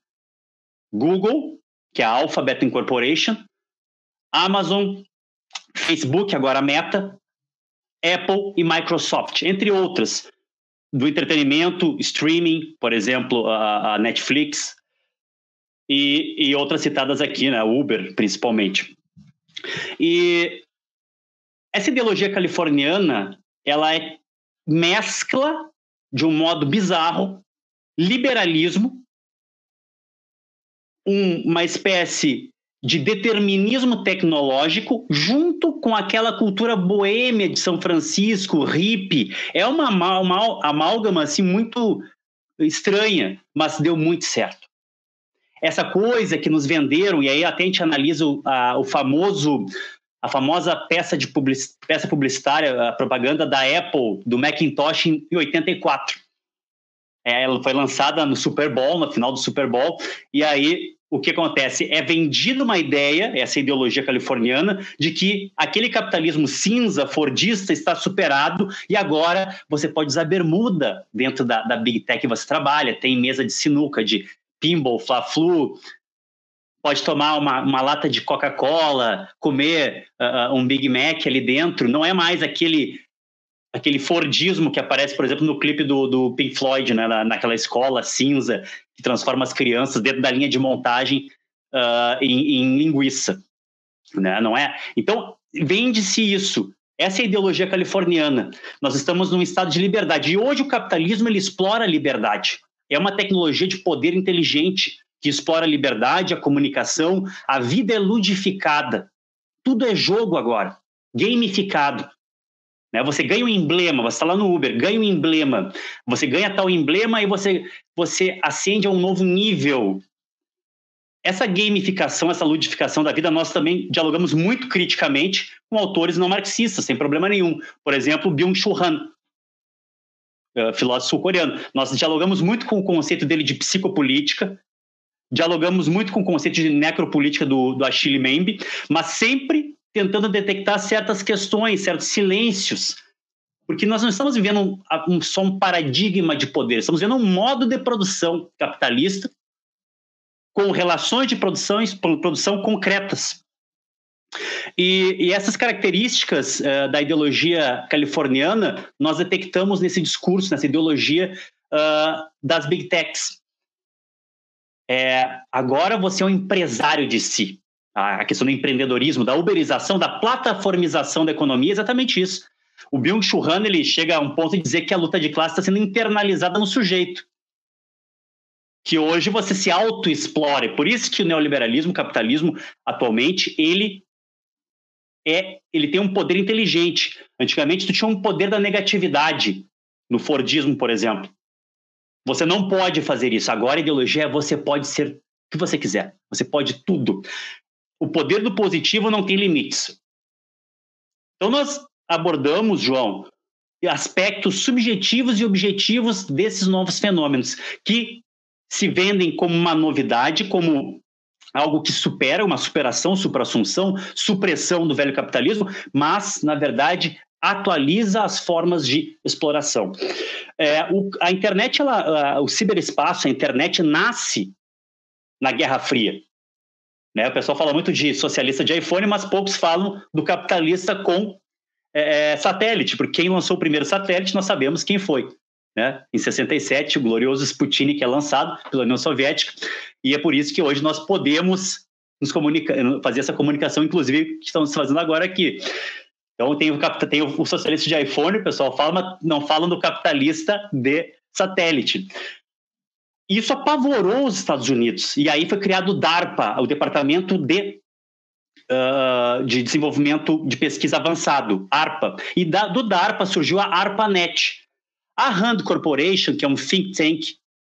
Google, que é a Alphabet Incorporation, Amazon, Facebook, agora Meta, Apple e Microsoft, entre outras, do entretenimento, streaming, por exemplo, a, a Netflix, e, e outras citadas aqui, né? Uber, principalmente. E essa ideologia californiana, ela é mescla de um modo bizarro liberalismo, um, uma espécie de determinismo tecnológico junto com aquela cultura boêmia de São Francisco, hippie. É uma, uma amálgama assim muito estranha, mas deu muito certo essa coisa que nos venderam, e aí até a gente analisa o, a, o famoso a famosa peça de public, peça publicitária, a propaganda da Apple, do Macintosh em 84. É, ela foi lançada no Super Bowl, no final do Super Bowl, e aí o que acontece? É vendida uma ideia, essa ideologia californiana, de que aquele capitalismo cinza, fordista, está superado e agora você pode usar bermuda dentro da, da Big Tech que você trabalha, tem mesa de sinuca, de pinball, fla-flu, pode tomar uma, uma lata de Coca-Cola, comer uh, um Big Mac ali dentro, não é mais aquele aquele Fordismo que aparece, por exemplo, no clipe do, do Pink Floyd, né, na, naquela escola cinza que transforma as crianças dentro da linha de montagem uh, em, em, linguiça, né, não é? Então vende-se isso. Essa é a ideologia californiana. Nós estamos num estado de liberdade e hoje o capitalismo ele explora a liberdade é uma tecnologia de poder inteligente que explora a liberdade, a comunicação, a vida é ludificada. Tudo é jogo agora, gamificado. Né? Você ganha um emblema, você está lá no Uber, ganha um emblema, você ganha tal emblema e você, você ascende a um novo nível. Essa gamificação, essa ludificação da vida, nós também dialogamos muito criticamente com autores não marxistas, sem problema nenhum. Por exemplo, Byung-Chul Han, uh, filósofo sul-coreano. Nós dialogamos muito com o conceito dele de psicopolítica, dialogamos muito com o conceito de necropolítica do, do Achille Mbembe, mas sempre tentando detectar certas questões, certos silêncios, porque nós não estamos vivendo um, um, só um paradigma de poder, estamos vendo um modo de produção capitalista com relações de produção, produção concretas. E, e essas características uh, da ideologia californiana nós detectamos nesse discurso, nessa ideologia uh, das big techs. É, agora você é um empresário de si. A questão do empreendedorismo, da uberização, da plataformização da economia é exatamente isso. O Byung-Chul Han ele chega a um ponto de dizer que a luta de classe está sendo internalizada no sujeito que hoje você se auto-explore. Por isso que o neoliberalismo, o capitalismo, atualmente, ele é ele tem um poder inteligente. Antigamente tu tinha um poder da negatividade no Fordismo, por exemplo. Você não pode fazer isso. Agora a ideologia é você pode ser o que você quiser. Você pode tudo. O poder do positivo não tem limites. Então nós abordamos, João, aspectos subjetivos e objetivos desses novos fenômenos que se vendem como uma novidade, como algo que supera uma superação, suprassunção, supressão do velho capitalismo, mas, na verdade, atualiza as formas de exploração. É, o, a internet, ela, a, o ciberespaço, a internet nasce na Guerra Fria. Né? O pessoal fala muito de socialista de iPhone, mas poucos falam do capitalista com é, é satélite, porque quem lançou o primeiro satélite nós sabemos quem foi. Né? Em 67, o glorioso Sputnik é lançado pela União Soviética, e é por isso que hoje nós podemos nos comunicar, fazer essa comunicação, inclusive, que estamos fazendo agora aqui. Então, tem o, tem o socialista de iPhone, o pessoal fala, mas não falam do capitalista de satélite. Isso apavorou os Estados Unidos. E aí foi criado o DARPA, o Departamento de uh, de desenvolvimento de pesquisa avançado, ARPA. E da, do DARPA surgiu a ARPANET. A RAND Corporation, que é um think tank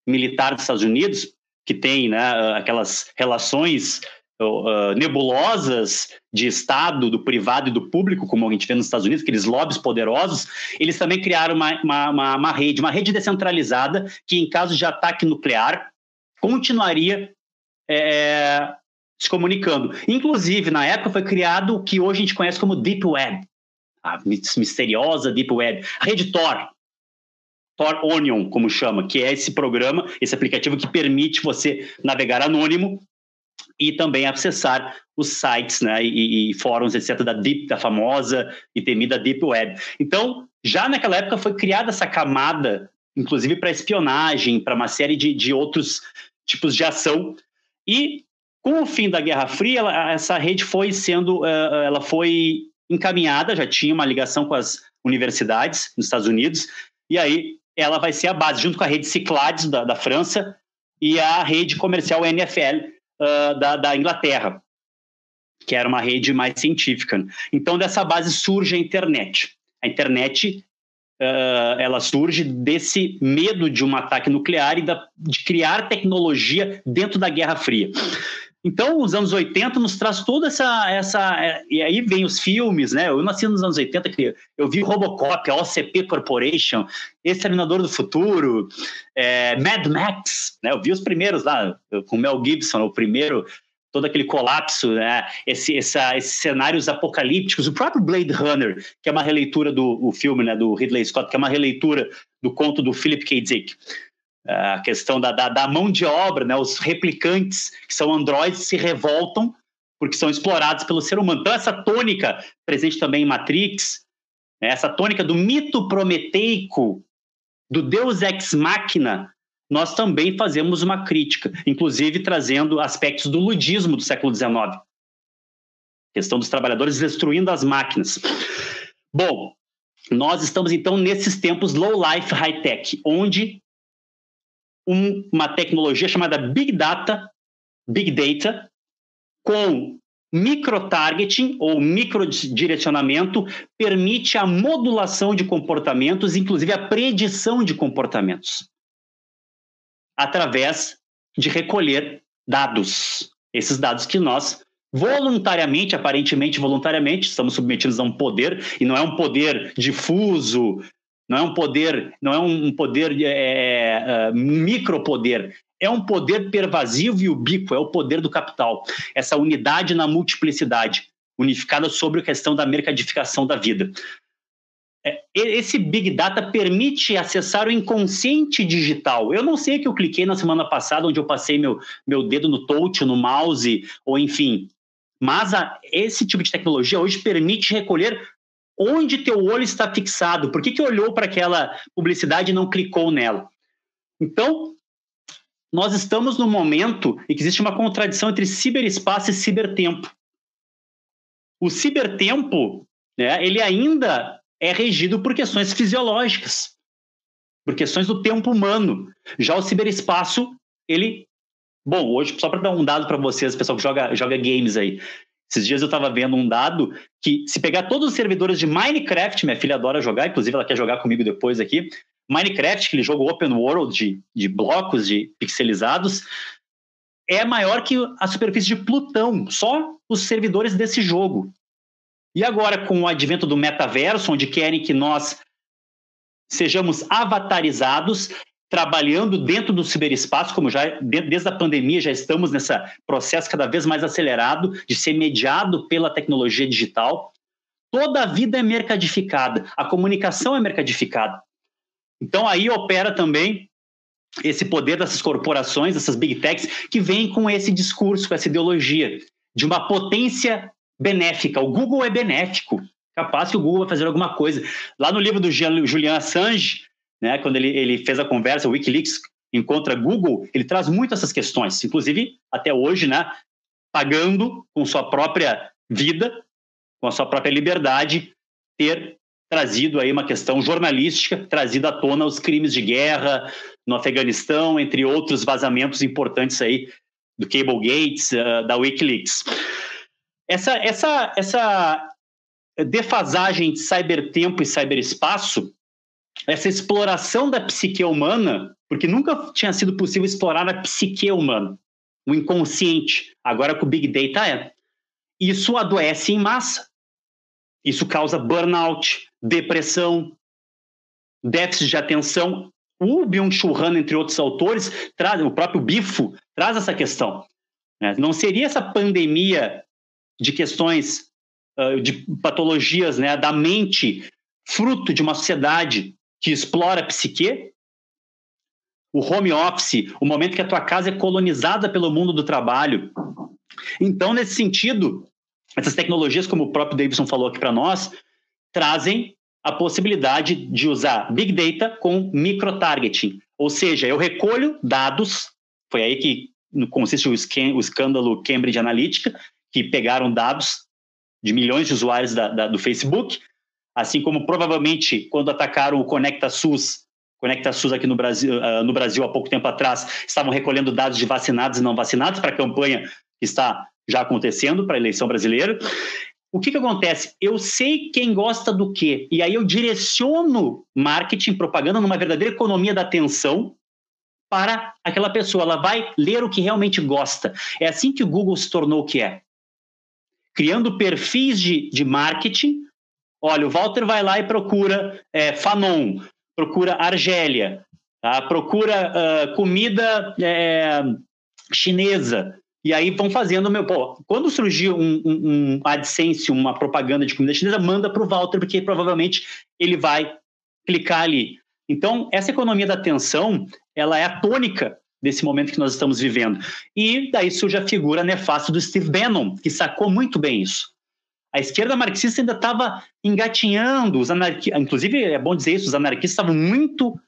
militar dos Estados Unidos, que tem né, aquelas relações uh, nebulosas de Estado, do privado e do público, como a gente vê nos Estados Unidos, aqueles lobbies poderosos, eles também criaram uma, uma, uma, uma rede, uma rede descentralizada que, em caso de ataque nuclear, continuaria é, se comunicando. Inclusive, na época foi criado o que hoje a gente conhece como Deep Web, a misteriosa Deep Web, a rede Tor, Tor Onion, como chama, que é esse programa, esse aplicativo que permite você navegar anônimo e também acessar os sites né, e, e, fóruns, etc., da Deep, da famosa e temida Deep Web. Então, já naquela época foi criada essa camada, inclusive para espionagem, para uma série de, de outros tipos de ação. E com o fim da Guerra Fria, ela, essa rede foi sendo, uh, ela foi encaminhada, já tinha uma ligação com as universidades nos Estados Unidos, e aí ela vai ser a base, junto com a rede Cyclades da, da França e a rede comercial NFL uh, da, da Inglaterra, que era uma rede mais científica. Então, dessa base surge a internet. A internet uh, ela surge desse medo de um ataque nuclear e da, de criar tecnologia dentro da Guerra Fria. Então, os anos 80 nos traz toda essa, essa. É, e aí vem os filmes, né? Eu nasci nos anos 80, que eu vi Robocop, a OCP Corporation, Exterminador do Futuro, é, Mad Max, né? Eu vi os primeiros lá, com Mel Gibson, o primeiro, todo aquele colapso, né? Esse, essa, esses cenários apocalípticos, o próprio Blade Runner, que é uma releitura do o filme né, do Ridley Scott, que é uma releitura do conto do Philip K. Dick a questão da, da, da, mão de obra, né? os replicantes, que são androides, se revoltam porque são explorados pelo ser humano. Então, essa tônica presente também em Matrix, né? essa tônica do mito prometeico, do Deus ex machina, nós também fazemos uma crítica, inclusive trazendo aspectos do ludismo do século XIX. Questão dos trabalhadores destruindo as máquinas. Bom, nós estamos então nesses tempos low life high tech, onde um, uma tecnologia chamada Big Data, Big Data, com micro-targeting ou micro-direcionamento, permite a modulação de comportamentos, inclusive a predição de comportamentos, através de recolher dados. Esses dados que nós voluntariamente, aparentemente voluntariamente, estamos submetidos a um poder, e não é um poder difuso, não é um poder, não é um poder é, é, é, micropoder, é um poder pervasivo e ubíquo, é o poder do capital. Essa unidade na multiplicidade, unificada sobre a questão da mercadificação da vida. É, esse Big Data permite acessar o inconsciente digital. Eu não sei que eu cliquei na semana passada, onde eu passei meu, meu dedo no touch, no mouse, ou enfim. Mas a, esse tipo de tecnologia hoje permite recolher onde teu olho está fixado, por que, que olhou para aquela publicidade e não clicou nela? Então, nós estamos no momento em que existe uma contradição entre ciberespaço e cibertempo. O cibertempo, né, ele ainda é regido por questões fisiológicas, por questões do tempo humano. Já o ciberespaço, ele Bom, hoje, só para dar um dado para vocês, pessoal que joga, joga games aí. Esses dias eu estava vendo um dado que, se pegar todos os servidores de Minecraft, minha filha adora jogar, inclusive ela quer jogar comigo depois aqui. Minecraft, aquele jogo open world de, de blocos de pixelizados, é maior que a superfície de Plutão, só os servidores desse jogo. E agora, com o advento do metaverso, onde querem que nós sejamos avatarizados, trabalhando dentro do ciberespaço, como já desde a pandemia já estamos nesse processo cada vez mais acelerado de ser mediado pela tecnologia digital. Toda a vida é mercadificada, a comunicação é mercadificada. Então aí opera também esse poder dessas corporações, dessas big techs, que vêm com esse discurso, com essa ideologia de uma potência benéfica. O Google é benéfico, capaz que o Google vai fazer alguma coisa. Lá no livro do Julian Assange, né, quando ele, ele fez a conversa, o Wikileaks encontra Google, ele traz muito essas questões, inclusive até hoje, né, pagando com sua própria vida, com a sua própria liberdade, ter trazido aí uma questão jornalística, trazido à tona os crimes de guerra no Afeganistão, entre outros vazamentos importantes aí do Cable Gates, uh, da Wikileaks. essa, essa, essa defasagem de cybertempo e cyberespaço, essa exploração da psique humana, porque nunca tinha sido possível explorar a psique humana, o inconsciente, agora com o Big Data é. Isso adoece em massa. Isso causa burnout, depressão, déficit de atenção. O Byung-Chul Han, entre outros autores, traz, o próprio Bifo, traz essa questão. Né? Não seria essa pandemia de questões uh, de patologias né, da mente fruto de uma sociedade que explora a psique? O home office, o momento que a tua casa é colonizada pelo mundo do trabalho. Então, nesse sentido, essas tecnologias, como o próprio Davidson falou aqui para nós, trazem a possibilidade de usar Big Data com microtargeting. Ou seja, eu recolho dados, foi aí que consiste o, escândalo Cambridge Analytica, que pegaram dados de milhões de usuários da, da, do Facebook, assim como provavelmente quando atacaram o Conecta SUS, Conecta SUS aqui no Brasil, uh, no Brasil há pouco tempo atrás, estavam recolhendo dados de vacinados e não vacinados para a campanha que está já acontecendo para a eleição brasileira. O que, que acontece? Eu sei quem gosta do quê, e aí eu direciono marketing, propaganda numa verdadeira economia da atenção para aquela pessoa. Ela vai ler o que realmente gosta. É assim que o Google se tornou o que é. Criando perfis de, de marketing. Olha, o Walter vai lá e procura é, Fanon, procura Argélia, tá? procura uh, comida é, chinesa. E aí vão fazendo meu. Pô, quando surgir um, um, um AdSense, uma propaganda de comida chinesa, manda para o Walter, porque provavelmente ele vai clicar ali. Então, essa economia da atenção, ela é a tônica desse momento que nós estamos vivendo. E daí surge a figura nefasta do Steve Bannon, que sacou muito bem isso. A esquerda marxista ainda estava engatinhando, os anarqui... inclusive é bom dizer isso, os anarquistas estavam muito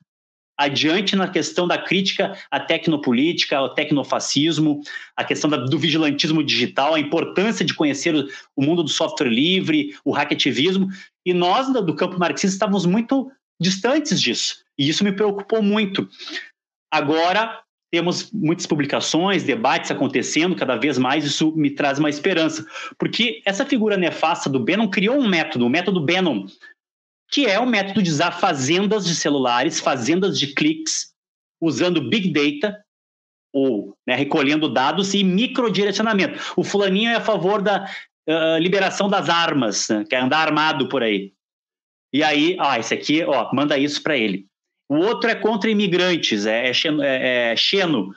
adiante na questão da crítica à tecnopolítica, ao tecnofascismo, a questão do vigilantismo digital, a importância de conhecer o, mundo do software livre, o hackativismo, e nós do campo marxista estávamos muito distantes disso, e isso me preocupou muito. Agora temos muitas publicações, debates acontecendo cada vez mais, isso me traz uma esperança, porque essa figura nefasta do Bannon criou um método, o método Bannon, que é o método de usar fazendas de celulares, fazendas de cliques, usando Big Data, ou né, recolhendo dados e microdirecionamento. O fulaninho é a favor da uh, liberação das armas, né, quer andar armado por aí. E aí, ah, esse aqui, ó, manda isso para ele. O outro é contra imigrantes, é, é, xeno, é, é xeno.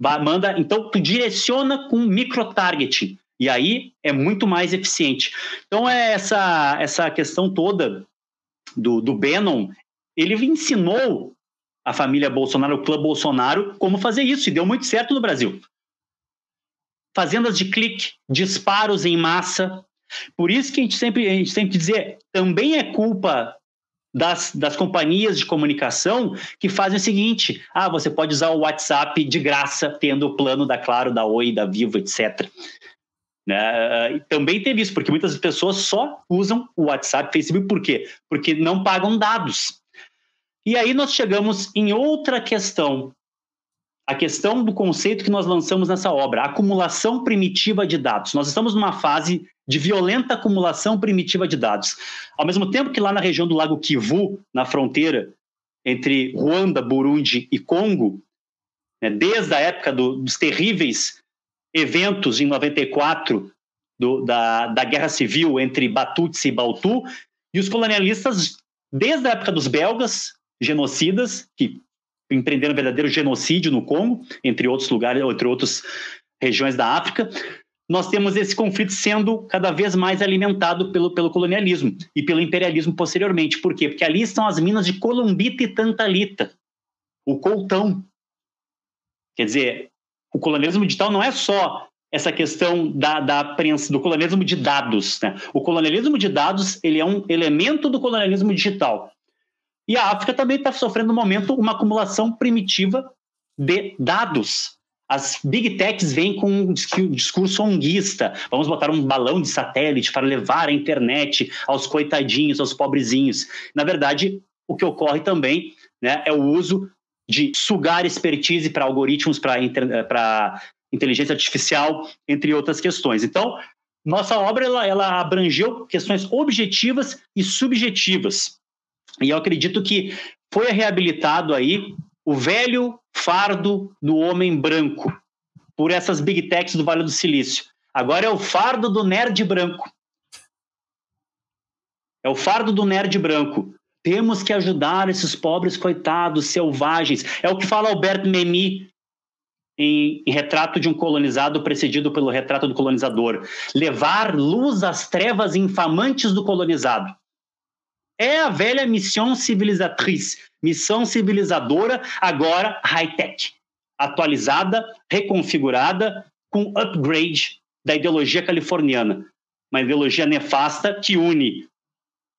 Manda, então, tu direciona com microtargeting. E aí é muito mais eficiente. Então, é essa, essa questão toda do, do Bannon, ele ensinou a família Bolsonaro, o clã Bolsonaro, como fazer isso, e deu muito certo no Brasil. Fazendas de clique, disparos em massa. Por isso que a gente sempre, a gente tem que dizer, também é culpa das, das companhias de comunicação que fazem o seguinte: ah, você pode usar o WhatsApp de graça, tendo o plano da Claro, da Oi, da Vivo, etc. Né? Também teve isso, porque muitas pessoas só usam o WhatsApp, Facebook, por quê? Porque não pagam dados. E aí nós chegamos em outra questão, a questão do conceito que nós lançamos nessa obra, acumulação primitiva de dados. Nós estamos numa fase de violenta acumulação primitiva de dados. Ao mesmo tempo que lá na região do Lago Kivu, na fronteira entre Ruanda, Burundi e Congo, né, desde a época do, dos terríveis eventos em 94 do, da, da Guerra Civil entre Batutsi e Bautu, e os colonialistas, desde a época dos belgas, genocidas, que empreenderam um verdadeiro genocídio no Congo, entre outros lugares, entre outras regiões da África, nós temos esse conflito sendo cada vez mais alimentado pelo, pelo colonialismo e pelo imperialismo posteriormente. Por quê? Porque ali estão as minas de Columbita e Tantalita, o coltão. Quer dizer, o colonialismo digital não é só essa questão da, da do colonialismo de dados. Né? O colonialismo de dados ele é um elemento do colonialismo digital. E a África também está sofrendo no momento uma acumulação primitiva de dados. As big techs vêm com um discurso onguista. Vamos botar um balão de satélite para levar a internet aos coitadinhos, aos pobrezinhos. Na verdade, o que ocorre também né, é o uso de sugar expertise para algoritmos, para inteligência artificial, entre outras questões. Então, nossa obra ela, ela abrangeu questões objetivas e subjetivas. E eu acredito que foi reabilitado aí o velho fardo do homem branco por essas big techs do Vale do Silício. Agora é o fardo do nerd branco. É o fardo do nerd branco. Temos que ajudar esses pobres coitados selvagens. É o que fala Albert Memmi em, em, Retrato de um Colonizado, precedido pelo Retrato do Colonizador. Levar luz às trevas infamantes do colonizado. É a velha missão civilizatriz, missão civilizadora, agora high-tech, atualizada, reconfigurada, com upgrade da ideologia californiana. Uma ideologia nefasta que une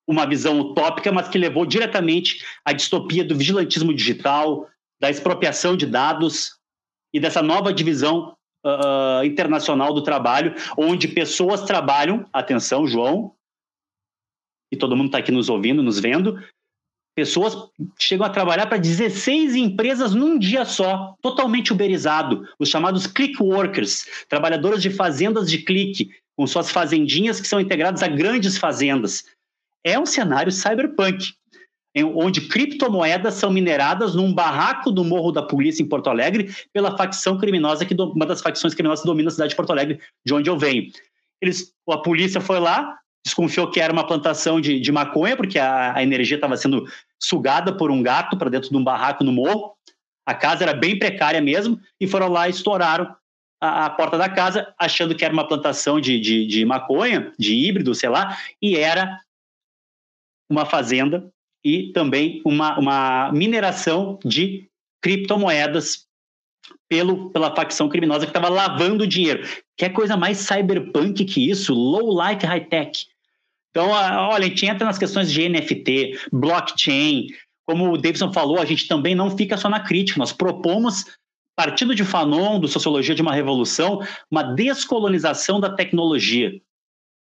uma visão utópica, mas que levou diretamente à distopia do vigilantismo digital, da expropriação de dados e dessa nova divisão uh, internacional do trabalho, onde pessoas trabalham, atenção, João, e todo mundo está aqui nos ouvindo, nos vendo, pessoas chegam a trabalhar para 16 empresas num dia só, totalmente uberizado, os chamados click workers, trabalhadores de fazendas de clique, com suas fazendinhas que são integradas a grandes fazendas é um cenário cyberpunk, onde criptomoedas são mineradas num barraco do Morro da Polícia em Porto Alegre pela facção criminosa que uma das facções criminosas que domina a cidade de Porto Alegre, de onde eu venho. Eles, a polícia foi lá, desconfiou que era uma plantação de, de maconha, porque a, a energia estava sendo sugada por um gato para dentro de um barraco no morro. A casa era bem precária mesmo, e foram lá e estouraram a, a porta da casa, achando que era uma plantação de, de, de maconha, de híbrido, sei lá, e era uma fazenda e também uma, uma mineração de criptomoedas pelo, pela facção criminosa que estava lavando dinheiro. Que é coisa mais cyberpunk que isso? Low-like high-tech. Então, olha, a gente entra nas questões de NFT, blockchain. Como o Davidson falou, a gente também não fica só na crítica. Nós propomos, partindo de Fanon, do Sociologia de uma Revolução, uma descolonização da tecnologia.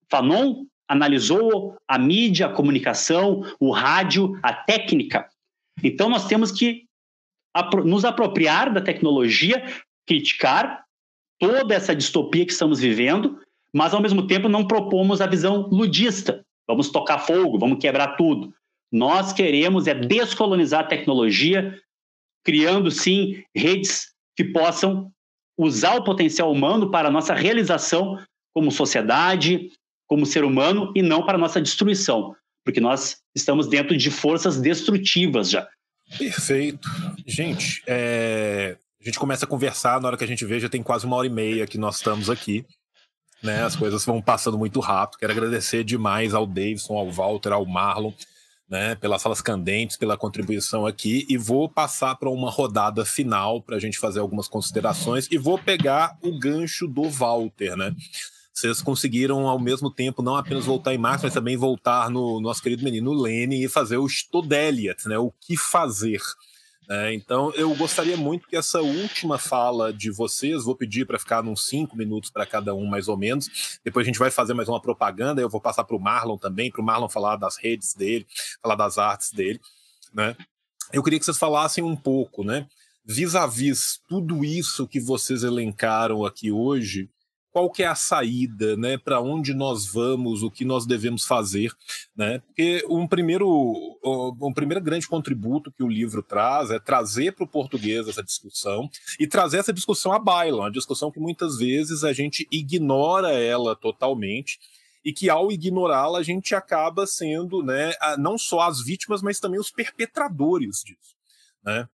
Fanon analisou a mídia, a comunicação, o rádio, a técnica. Então, nós temos que nos apropriar da tecnologia, criticar toda essa distopia que estamos vivendo, mas, ao mesmo tempo, não propomos a visão ludista. Vamos tocar fogo, vamos quebrar tudo. Nós queremos é descolonizar a tecnologia, criando, sim, redes que possam usar o potencial humano para a nossa realização como sociedade, como ser humano e não para nossa destruição, porque nós estamos dentro de forças destrutivas já. Perfeito. Gente, é... a gente começa a conversar, na hora que a gente vê, já tem quase uma hora e meia que nós estamos aqui. Né? As coisas vão passando muito rápido. Quero agradecer demais ao Davidson, ao Walter, ao Marlon, né, pelas salas candentes, pela contribuição aqui, e vou passar para uma rodada final para a gente fazer algumas considerações e vou pegar o gancho do Walter, né? vocês conseguiram ao mesmo tempo não apenas voltar em Marx, mas também voltar no nosso querido menino Lene e fazer o Stodeliat, né? O que fazer. É, então, eu gostaria muito que essa última fala de vocês, vou pedir para ficar uns cinco minutos para cada um, mais ou menos. Depois a gente vai fazer mais uma propaganda. Eu vou passar para o Marlon também, para o Marlon falar das redes dele, falar das artes dele. Né? Eu queria que vocês falassem um pouco, né? Vis-a-vis -vis tudo isso que vocês elencaram aqui hoje, qual que é a saída, né? Para onde nós vamos, o que nós devemos fazer, né? Porque um primeiro, um primeiro grande contributo que o livro traz é trazer para o português essa discussão e trazer essa discussão à baila, uma discussão que muitas vezes a gente ignora ela totalmente e que ao ignorá-la a gente acaba sendo, né, não só as vítimas, mas também os perpetradores disso, né?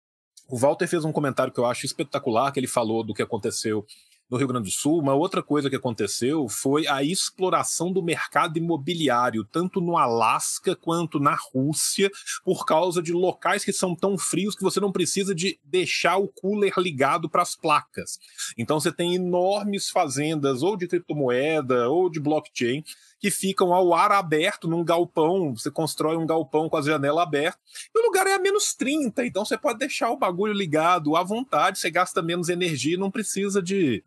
O Walter fez um comentário que eu acho espetacular, que ele falou do que aconteceu no Rio Grande do Sul, uma outra coisa que aconteceu foi a exploração do mercado imobiliário, tanto no Alasca quanto na Rússia, por causa de locais que são tão frios que você não precisa de deixar o cooler ligado para as placas. Então você tem enormes fazendas ou de criptomoeda ou de blockchain que ficam ao ar aberto num galpão. Você constrói um galpão com a janela aberta e o lugar é a menos 30, então você pode deixar o bagulho ligado à vontade, você gasta menos energia, não precisa de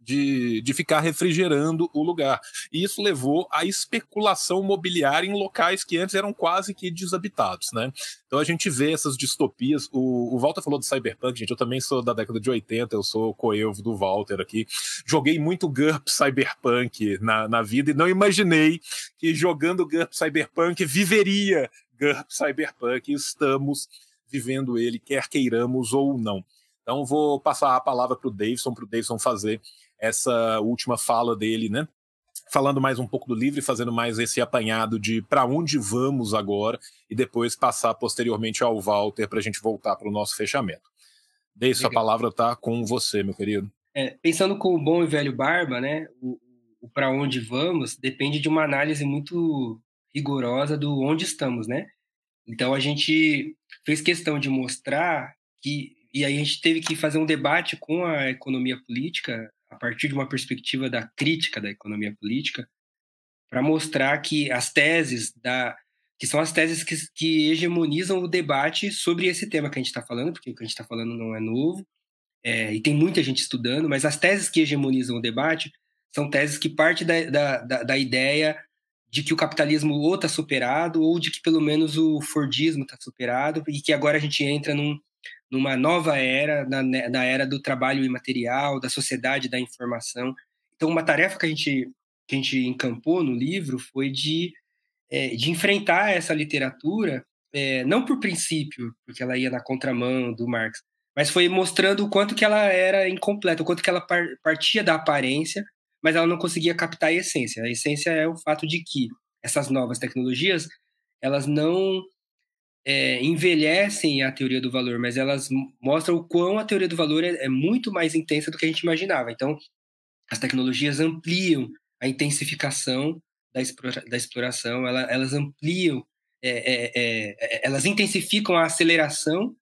de, de ficar refrigerando o lugar. E isso levou à especulação mobiliária em locais que antes eram quase que desabitados, né? Então a gente vê essas distopias. O, o Walter falou do Cyberpunk, gente. Eu também sou da década de 80, eu sou coelho do Walter aqui. Joguei muito GURP Cyberpunk na, na vida e não imaginei que jogando GURP Cyberpunk viveria GURP Cyberpunk. Estamos vivendo ele, quer queiramos ou não. Então vou passar a palavra para o Davidson, para o Davidson fazer essa última fala dele, né? Falando mais um pouco do livro e fazendo mais esse apanhado de para onde vamos agora e depois passar posteriormente ao Walter para a gente voltar para o nosso fechamento. Deixe a palavra está com você, meu querido. É, pensando com o bom e velho Barba, né? O, o para onde vamos depende de uma análise muito rigorosa do onde estamos, né? Então a gente fez questão de mostrar que e aí a gente teve que fazer um debate com a economia política a partir de uma perspectiva da crítica da economia política, para mostrar que as teses da que são as teses que, que hegemonizam o debate sobre esse tema que a gente está falando, porque o que a gente está falando não é novo, é, e tem muita gente estudando, mas as teses que hegemonizam o debate são teses que partem da, da, da, ideia de que o capitalismo ou está superado, ou de que pelo menos o Fordismo está superado, e que agora a gente entra num, numa nova era, na, na era do trabalho imaterial, da sociedade da informação. Então, uma tarefa que a gente, que a gente encampou no livro foi de, é, de enfrentar essa literatura, é, não por princípio, porque ela ia na contramão do Marx, mas foi mostrando o quanto que ela era incompleta, o quanto que ela partia da aparência, mas ela não conseguia captar a essência. A essência é o fato de que essas novas tecnologias, elas não é, envelhecem a teoria do valor, mas elas mostram o quão a teoria do valor é, é muito mais intensa do que a gente imaginava. Então, as tecnologias ampliam a intensificação da, explora, da exploração, ela, elas ampliam, é, é, é, é, elas intensificam a aceleração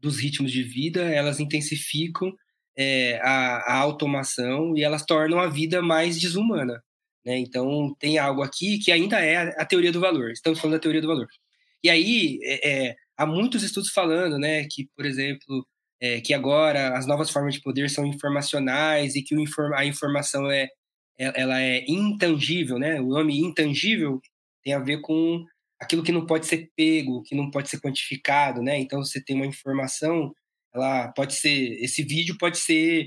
dos ritmos de vida, elas intensificam a, a, automação e elas tornam a vida mais desumana. Né? Então, tem algo aqui que ainda é a, a teoria do valor. Estamos falando da teoria do valor. E aí, é, é, há muitos estudos falando, né, que, por exemplo, é, que agora as novas formas de poder são informacionais e que inform a informação é, é, ela é intangível, né? O nome intangível tem a ver com aquilo que não pode ser pego, que não pode ser quantificado, né? Então, você tem uma informação, ela pode ser, esse vídeo pode ser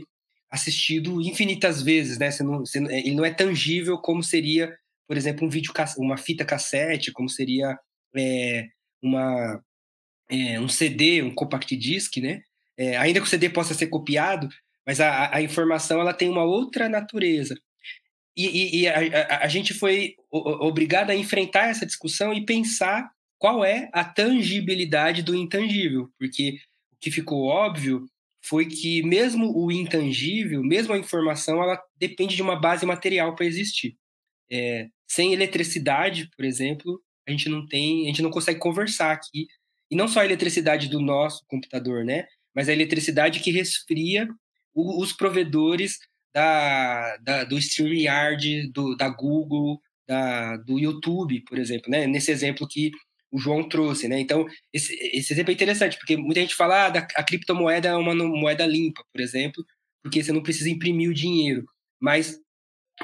assistido infinitas vezes, né? Você não, você, ele não é tangível como seria, por exemplo, um vídeo, uma fita cassete, como seria é, uma, é, um CD, um compact disc, né? É, ainda que o CD possa ser copiado, mas a, a informação ela tem uma outra natureza. E, e, e a, a, a, gente foi obrigado a enfrentar essa discussão e pensar qual é a tangibilidade do intangível, porque o que ficou óbvio foi que mesmo o intangível, mesmo a informação, ela depende de uma base material para existir. É, sem eletricidade, por exemplo, a gente não tem, a gente não consegue conversar aqui. E não só a eletricidade do nosso computador, né? Mas a eletricidade que resfria o, os provedores da, da, do StreamYard, do, da Google, da, do YouTube, por exemplo, né? Nesse exemplo que o João trouxe, né? Então, esse, esse exemplo é interessante, porque muita gente fala ah, a criptomoeda é uma moeda limpa, por exemplo, porque você não precisa imprimir o dinheiro. Mas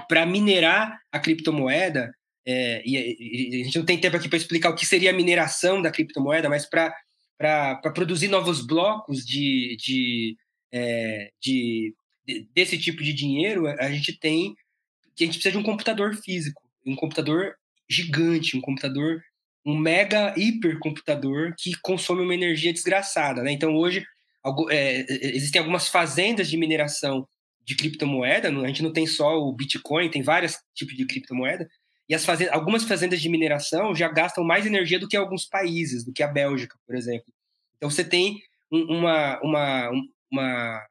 para minerar a criptomoeda, é, e, e, a gente não tem tempo aqui para explicar o que seria a mineração da criptomoeda, mas para produzir novos blocos de, de, é, de, de, desse tipo de dinheiro, a gente tem que a gente precisa de um computador físico, um computador gigante, um computador, um mega hipercomputador que consome uma energia desgraçada. Né? Então, hoje, é, existem algumas fazendas de mineração de criptomoeda, a gente não tem só o Bitcoin, tem vários tipos de criptomoeda, e as fazendas, algumas fazendas de mineração já gastam mais energia do que alguns países, do que a Bélgica, por exemplo. Então você tem um, uma, uma, uma,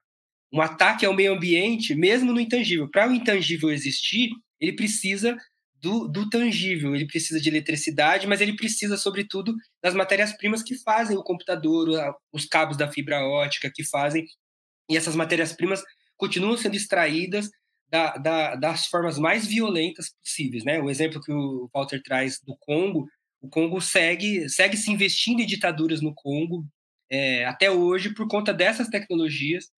um ataque ao meio ambiente, mesmo no intangível. Para o intangível existir, ele precisa do, do, tangível, ele precisa de eletricidade, mas ele precisa, sobretudo, das matérias-primas que fazem o computador, os cabos da fibra ótica que fazem, e essas matérias-primas continuam sendo extraídas da, da, das formas mais violentas possíveis, né? O exemplo que o Walter traz do Congo, o Congo segue, segue se investindo em ditaduras no Congo é, até hoje por conta dessas tecnologias,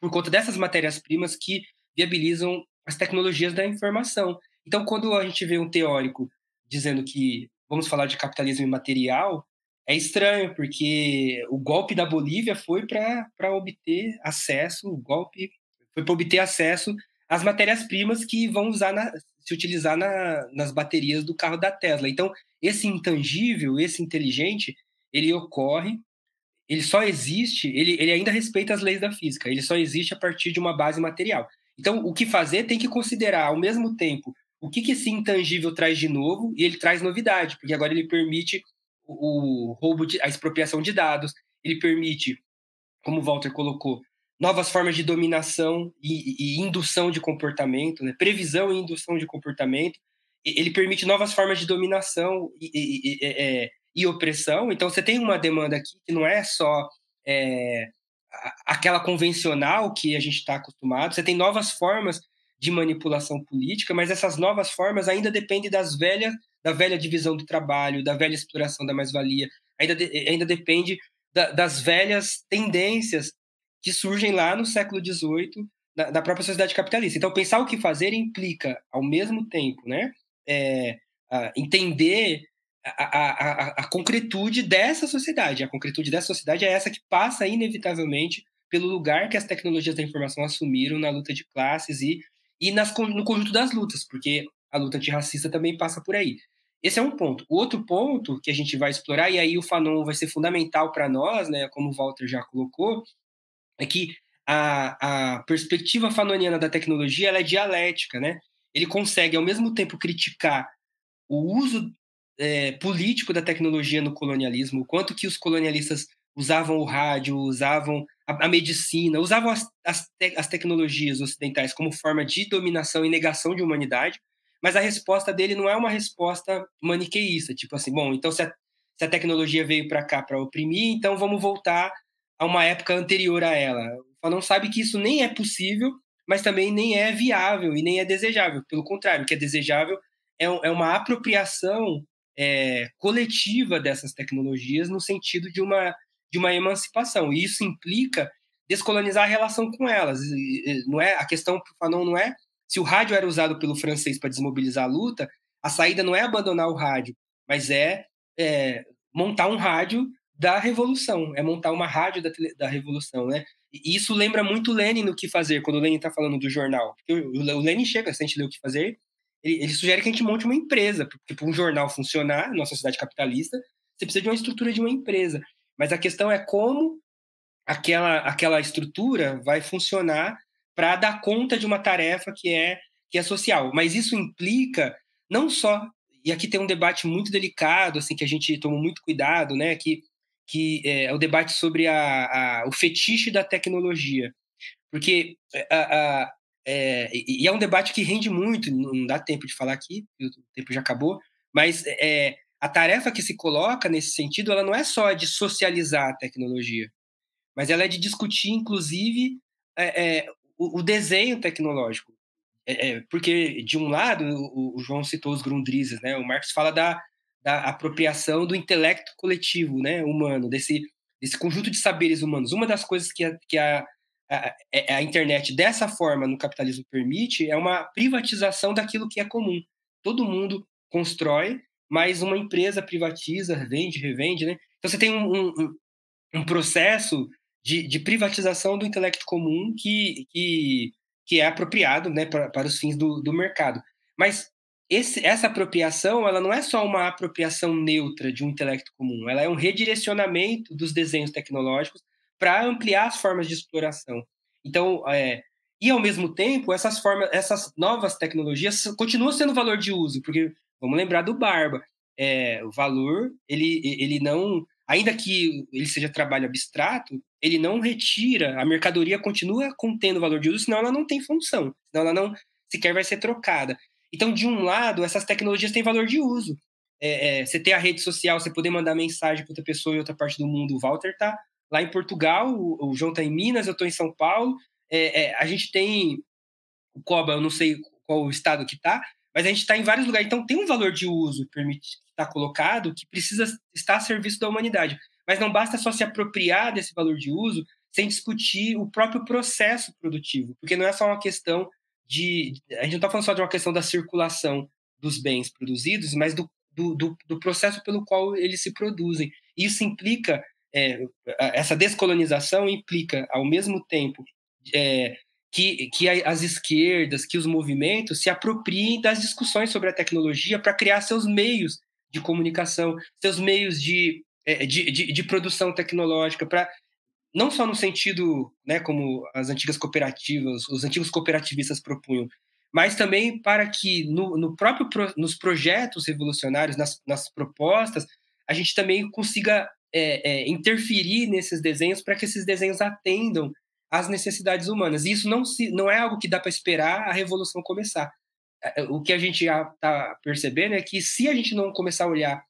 por conta dessas matérias-primas que viabilizam as tecnologias da informação. Então, quando a gente vê um teórico dizendo que vamos falar de capitalismo imaterial, é estranho, porque o golpe da Bolívia foi para obter acesso, o golpe foi para obter acesso às matérias-primas que vão usar na, se utilizar na, nas baterias do carro da Tesla. Então, esse intangível, esse inteligente, ele ocorre, ele só existe, ele, ele ainda respeita as leis da física, ele só existe a partir de uma base material. Então, o que fazer tem que considerar, ao mesmo tempo, o que, que esse intangível traz de novo, e ele traz novidade, porque agora ele permite o roubo, de, a expropriação de dados, ele permite, como o Walter colocou, novas formas de dominação e, e indução de comportamento, né? previsão e indução de comportamento. Ele permite novas formas de dominação e, e, é, e, opressão. Então, você tem uma demanda aqui que não é só é, aquela convencional que a gente está acostumado, você tem novas formas de manipulação política, mas essas novas formas ainda dependem das velhas, da velha divisão do trabalho, da velha exploração da mais-valia, ainda, de, ainda depende da, das velhas tendências que surgem lá no século XVIII, da, da, própria sociedade capitalista. Então, pensar o que fazer implica, ao mesmo tempo, né, é, entender a, a, a, a, concretude dessa sociedade. A concretude dessa sociedade é essa que passa, inevitavelmente, pelo lugar que as tecnologias da informação assumiram na luta de classes e, e nas, no conjunto das lutas, porque a luta antirracista também passa por aí. Esse é um ponto. O outro ponto que a gente vai explorar, e aí o Fanon vai ser fundamental para nós, né, como o Walter já colocou, é que a, a perspectiva fanoniana da tecnologia é dialética, né? Ele consegue, ao mesmo tempo, criticar o uso é, político da tecnologia no colonialismo, o quanto que os colonialistas usavam o rádio, usavam a, a medicina, usavam as, as, te, as, tecnologias ocidentais como forma de dominação e negação de humanidade, mas a resposta dele não é uma resposta maniqueísta, tipo assim, bom, então se a, se a tecnologia veio para cá para oprimir, então vamos voltar a uma época anterior a ela. Fanon sabe que isso nem é possível, mas também nem é viável e nem é desejável. Pelo contrário, o que é desejável é, é uma apropriação é, coletiva dessas tecnologias no sentido de uma, de uma emancipação. E isso implica descolonizar a relação com elas. Não é a questão para Fanon não é se o rádio era usado pelo francês para desmobilizar a luta, a saída não é abandonar o rádio, mas é, é montar um rádio da revolução, é montar uma rádio da, da revolução, né? E isso lembra muito Lenin no que fazer, quando o Lenin está falando do jornal. O, o, Lenin chega, se a gente lê o que fazer, ele, ele sugere que a gente monte uma empresa, porque para um jornal funcionar, numa sociedade capitalista, você precisa de uma estrutura de uma empresa. Mas a questão é como aquela, aquela estrutura vai funcionar para dar conta de uma tarefa que é, que é social. Mas isso implica não só e aqui tem um debate muito delicado, assim, que a gente toma muito cuidado, né? Que que é, é o debate sobre a, a, o fetiche da tecnologia. Porque é, a, a, é, e é um debate que rende muito, não dá tempo de falar aqui, o tempo já acabou, mas é, a tarefa que se coloca nesse sentido, ela não é só de socializar a tecnologia, mas ela é de discutir, inclusive, é, é o, o, desenho tecnológico. É, porque, de um lado, o, o João citou os Grundrises, né? o Marx fala da, da apropriação do intelecto coletivo, né, humano, desse, desse conjunto de saberes humanos. Uma das coisas que a, que a, a, é, a internet, dessa forma, no capitalismo permite, é uma privatização daquilo que é comum. Todo mundo constrói, mas uma empresa privatiza, vende, revende, né? Então você tem um, um, um processo de, de, privatização do intelecto comum que, que, que é apropriado né, para, para os fins do, do mercado. Mas esse, essa apropriação ela não é só uma apropriação neutra de um intelecto comum, ela é um redirecionamento dos desenhos tecnológicos para ampliar as formas de exploração. Então, é, e ao mesmo tempo, essas formas, essas novas tecnologias continuam sendo valor de uso, porque vamos lembrar do Barba, é, o valor ele, ele não, ainda que ele seja trabalho abstrato, ele não retira, a mercadoria continua contendo valor de uso, senão ela não tem função, senão ela não sequer vai ser trocada. Então, de um lado, essas tecnologias têm valor de uso. É, é, você ter a rede social, você poder mandar mensagem para outra pessoa em outra parte do mundo. O Walter está lá em Portugal, o, o João está em Minas, eu estou em São Paulo. É, é, a gente tem o Coba, eu não sei qual o estado que está, mas a gente está em vários lugares. Então, tem um valor de uso permite estar tá colocado que precisa estar a serviço da humanidade. Mas não basta só se apropriar desse valor de uso sem discutir o próprio processo produtivo, porque não é só uma questão de. A gente não está falando só de uma questão da circulação dos bens produzidos, mas do, do, do, do processo pelo qual eles se produzem. Isso implica, é, essa descolonização implica, ao mesmo tempo, é, que, que as esquerdas, que os movimentos se apropriem das discussões sobre a tecnologia para criar seus meios de comunicação, seus meios de, é, de, de, de produção tecnológica, para não só no sentido, né, como as antigas cooperativas, os antigos cooperativistas propunham, mas também para que no, no próprio nos projetos revolucionários, nas, nas propostas, a gente também consiga é, é, interferir nesses desenhos para que esses desenhos atendam às necessidades humanas. E isso não, se, não é algo que dá para esperar a revolução começar. É, o que a gente já está percebendo é que se a gente não começar a olhar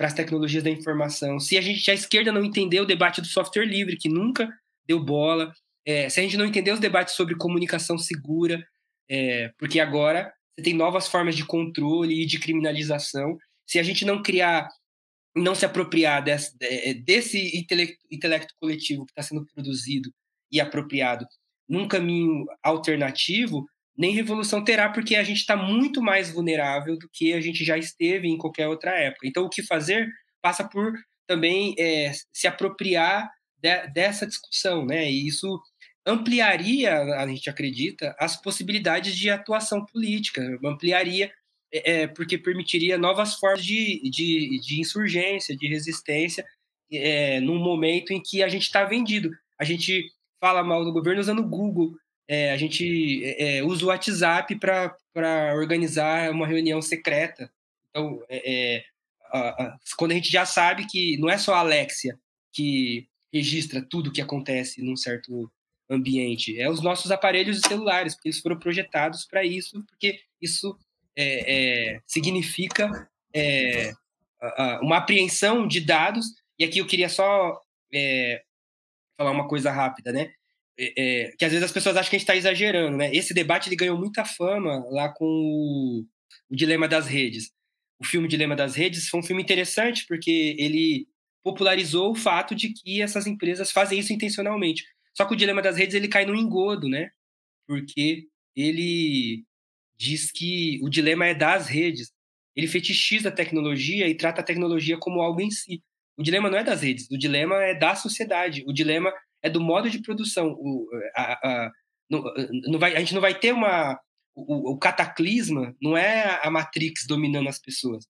para as tecnologias da informação, se a gente a esquerda não entender o debate do software livre, que nunca deu bola, é, se a gente não entender os debates sobre comunicação segura, é, porque agora você tem novas formas de controle e de criminalização, se a gente não criar, não se apropriar desse, desse intelecto, intelecto coletivo que está sendo produzido e apropriado num caminho alternativo, nem revolução terá, porque a gente está muito mais vulnerável do que a gente já esteve em qualquer outra época. Então, o que fazer passa por também é, se apropriar de, dessa discussão, né? E isso ampliaria, a gente acredita, as possibilidades de atuação política, ampliaria, é, é porque permitiria novas formas de, de, de insurgência, de resistência, é, num momento em que a gente está vendido. A gente fala mal do governo usando o Google. É, a gente é, é usa o WhatsApp para organizar uma reunião secreta. Então, é, é, a, a, quando a gente já sabe que não é só a Alexia que registra tudo o que acontece num certo ambiente, é os nossos aparelhos celulares, porque eles foram projetados para isso, porque isso é, significa uma apreensão de dados. E aqui eu queria só falar uma coisa rápida, né? É, é, que às vezes as pessoas acham que a gente está exagerando, né? Esse debate ele ganhou muita fama lá com o, o Dilema das Redes. O filme Dilema das Redes foi um filme interessante porque ele popularizou o fato de que essas empresas fazem isso intencionalmente. Só que o Dilema das Redes ele cai no engodo, né? Porque ele diz que o dilema é das redes. Ele fetichiza a tecnologia e trata a tecnologia como algo em si. O dilema não é das redes, o dilema é da sociedade, o dilema é do modo de produção. O, a, a, não, não vai, a gente não vai ter uma. O, o cataclisma não é a Matrix dominando as pessoas.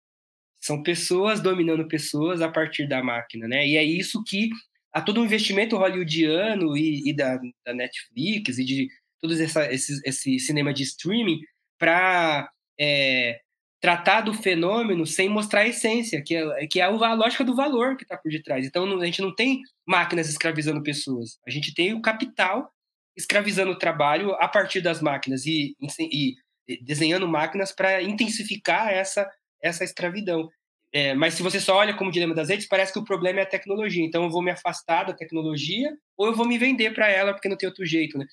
São pessoas dominando pessoas a partir da máquina, né? E é isso que há todo um investimento hollywoodiano e, e da, da, Netflix e de todo esse, esse cinema de streaming para é, tratar do fenômeno sem mostrar a essência, que é, que é a lógica do valor que está por detrás. Então, a gente não tem máquinas escravizando pessoas, a gente tem o capital escravizando o trabalho a partir das máquinas e, e, desenhando máquinas para intensificar essa, essa escravidão. É, mas se você só olha como dilema das redes, parece que o problema é a tecnologia. Então, eu vou me afastar da tecnologia ou eu vou me vender para ela porque não tem outro jeito, né?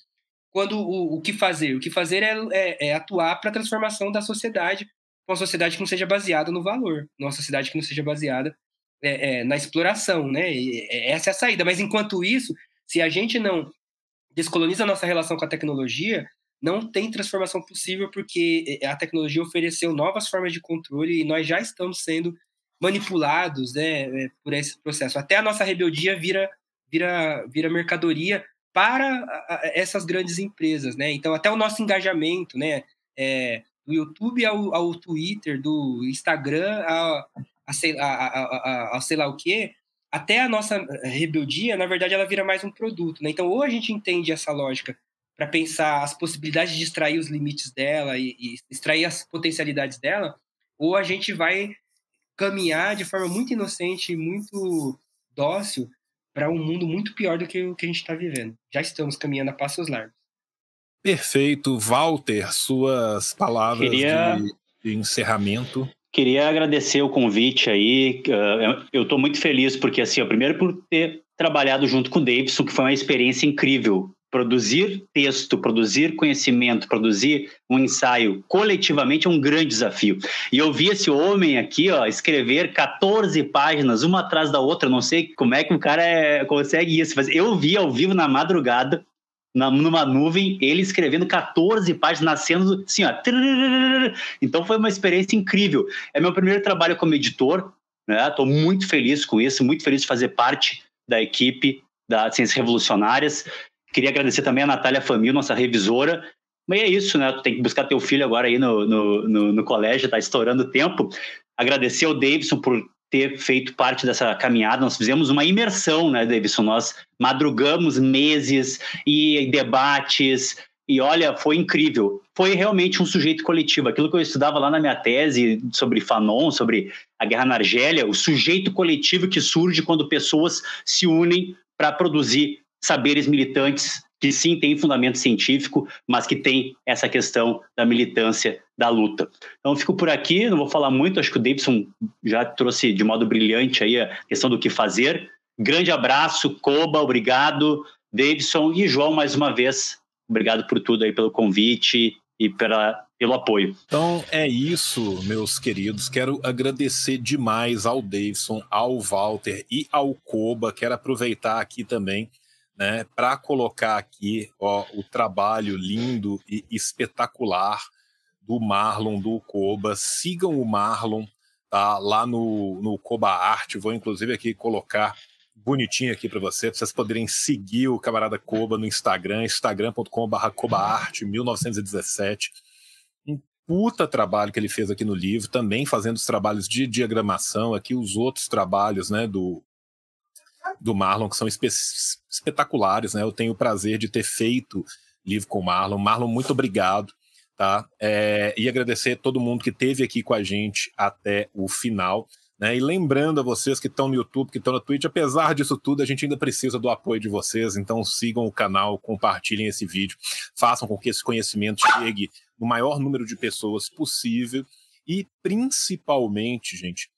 Quando o, o que fazer? O que fazer é, é, é atuar para a transformação da sociedade uma sociedade que não seja baseada no valor, uma sociedade que não seja baseada é, é, na exploração, né? E, é, essa é a saída. Mas enquanto isso, se a gente não descoloniza a nossa relação com a tecnologia, não tem transformação possível porque é, a tecnologia ofereceu novas formas de controle e nós já estamos sendo manipulados né, é, por esse processo. Até a nossa rebeldia vira, vira, vira mercadoria para essas grandes empresas, né? Então até o nosso engajamento, né? É, do YouTube ao, ao Twitter, do Instagram a, a, sei, a, a, sei lá o quê, até a nossa rebeldia, na verdade, ela vira mais um produto. Né? Então, ou a gente entende essa lógica para pensar as possibilidades de extrair os limites dela e, e, extrair as potencialidades dela, ou a gente vai caminhar de forma muito inocente e muito dócil para um mundo muito pior do que o que a gente está vivendo. Já estamos caminhando a passos largos. Perfeito. Walter, suas palavras Queria... de, de encerramento. Queria agradecer o convite aí. Uh, eu estou muito feliz porque, assim, ó, primeiro por ter trabalhado junto com o Davidson, que foi uma experiência incrível. Produzir texto, produzir conhecimento, produzir um ensaio coletivamente é um grande desafio. E eu vi esse homem aqui, ó, escrever 14 páginas, uma atrás da outra. Não sei como é que o cara é, consegue isso, mas eu vi ao vivo na madrugada na, numa nuvem, ele escrevendo 14 páginas, nascendo assim, ó. Então foi uma experiência incrível. É meu primeiro trabalho como editor, né? Estou muito feliz com isso, muito feliz de fazer parte da equipe da Ciências Revolucionárias. Queria agradecer também a Natália Famil, nossa revisora. Mas é isso, né? Tu tem que buscar teu filho agora aí no, no, no, no colégio, tá estourando o tempo. Agradecer ao Davidson por ter feito parte dessa caminhada. Nós fizemos uma imersão, né, Davidson? Nós madrugamos meses e debates. E olha, foi incrível. Foi realmente um sujeito coletivo. Aquilo que eu estudava lá na minha tese sobre Fanon, sobre a guerra na Argélia, o sujeito coletivo que surge quando pessoas se unem para produzir saberes militantes que sim tem fundamento científico, mas que tem essa questão da militância da luta. Então fico por aqui, não vou falar muito, acho que o Davidson já trouxe de modo brilhante aí a questão do que fazer. Grande abraço, Coba, obrigado, Davidson e João mais uma vez. Obrigado por tudo aí pelo convite e pela, pelo apoio. Então é isso, meus queridos. Quero agradecer demais ao Davidson, ao Walter e ao Coba. Quero aproveitar aqui também né, para colocar aqui ó, o trabalho lindo e espetacular do Marlon, do Koba. Sigam o Marlon tá, lá no, no Koba Arte. Vou inclusive aqui colocar bonitinho aqui para você, para vocês poderem seguir o camarada Koba no Instagram, instagram.com.br cobaarte 1917. Um puta trabalho que ele fez aqui no livro, também fazendo os trabalhos de diagramação, aqui os outros trabalhos né, do, do Marlon que são espe espetaculares, né? Eu tenho o prazer de ter feito livro com o Marlon. Marlon, muito obrigado tá? É, e agradecer a todo mundo que esteve aqui com a gente até o final. Né? E lembrando a vocês que estão no YouTube, que estão na Twitch, apesar disso tudo, a gente ainda precisa do apoio de vocês, então sigam o canal, compartilhem esse vídeo, façam com que esse conhecimento chegue no maior número de pessoas possível e principalmente, gente,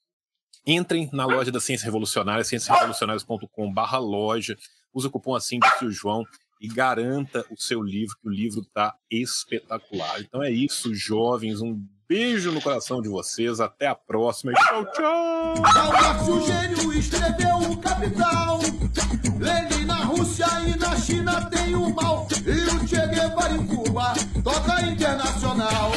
entrem na loja da Ciência Revolucionária, cienciarevolucionárias.com/barra loja, use o cupom assim de o João e garanta o seu livro, que o livro está espetacular. Então é isso, jovens. Um beijo no coração de vocês. Até a próxima. Tchau, tchau. Gênio escreveu o Capital. Lenin na Rússia e na China tem o mal. E o Che Guevara em Cuba toca internacional.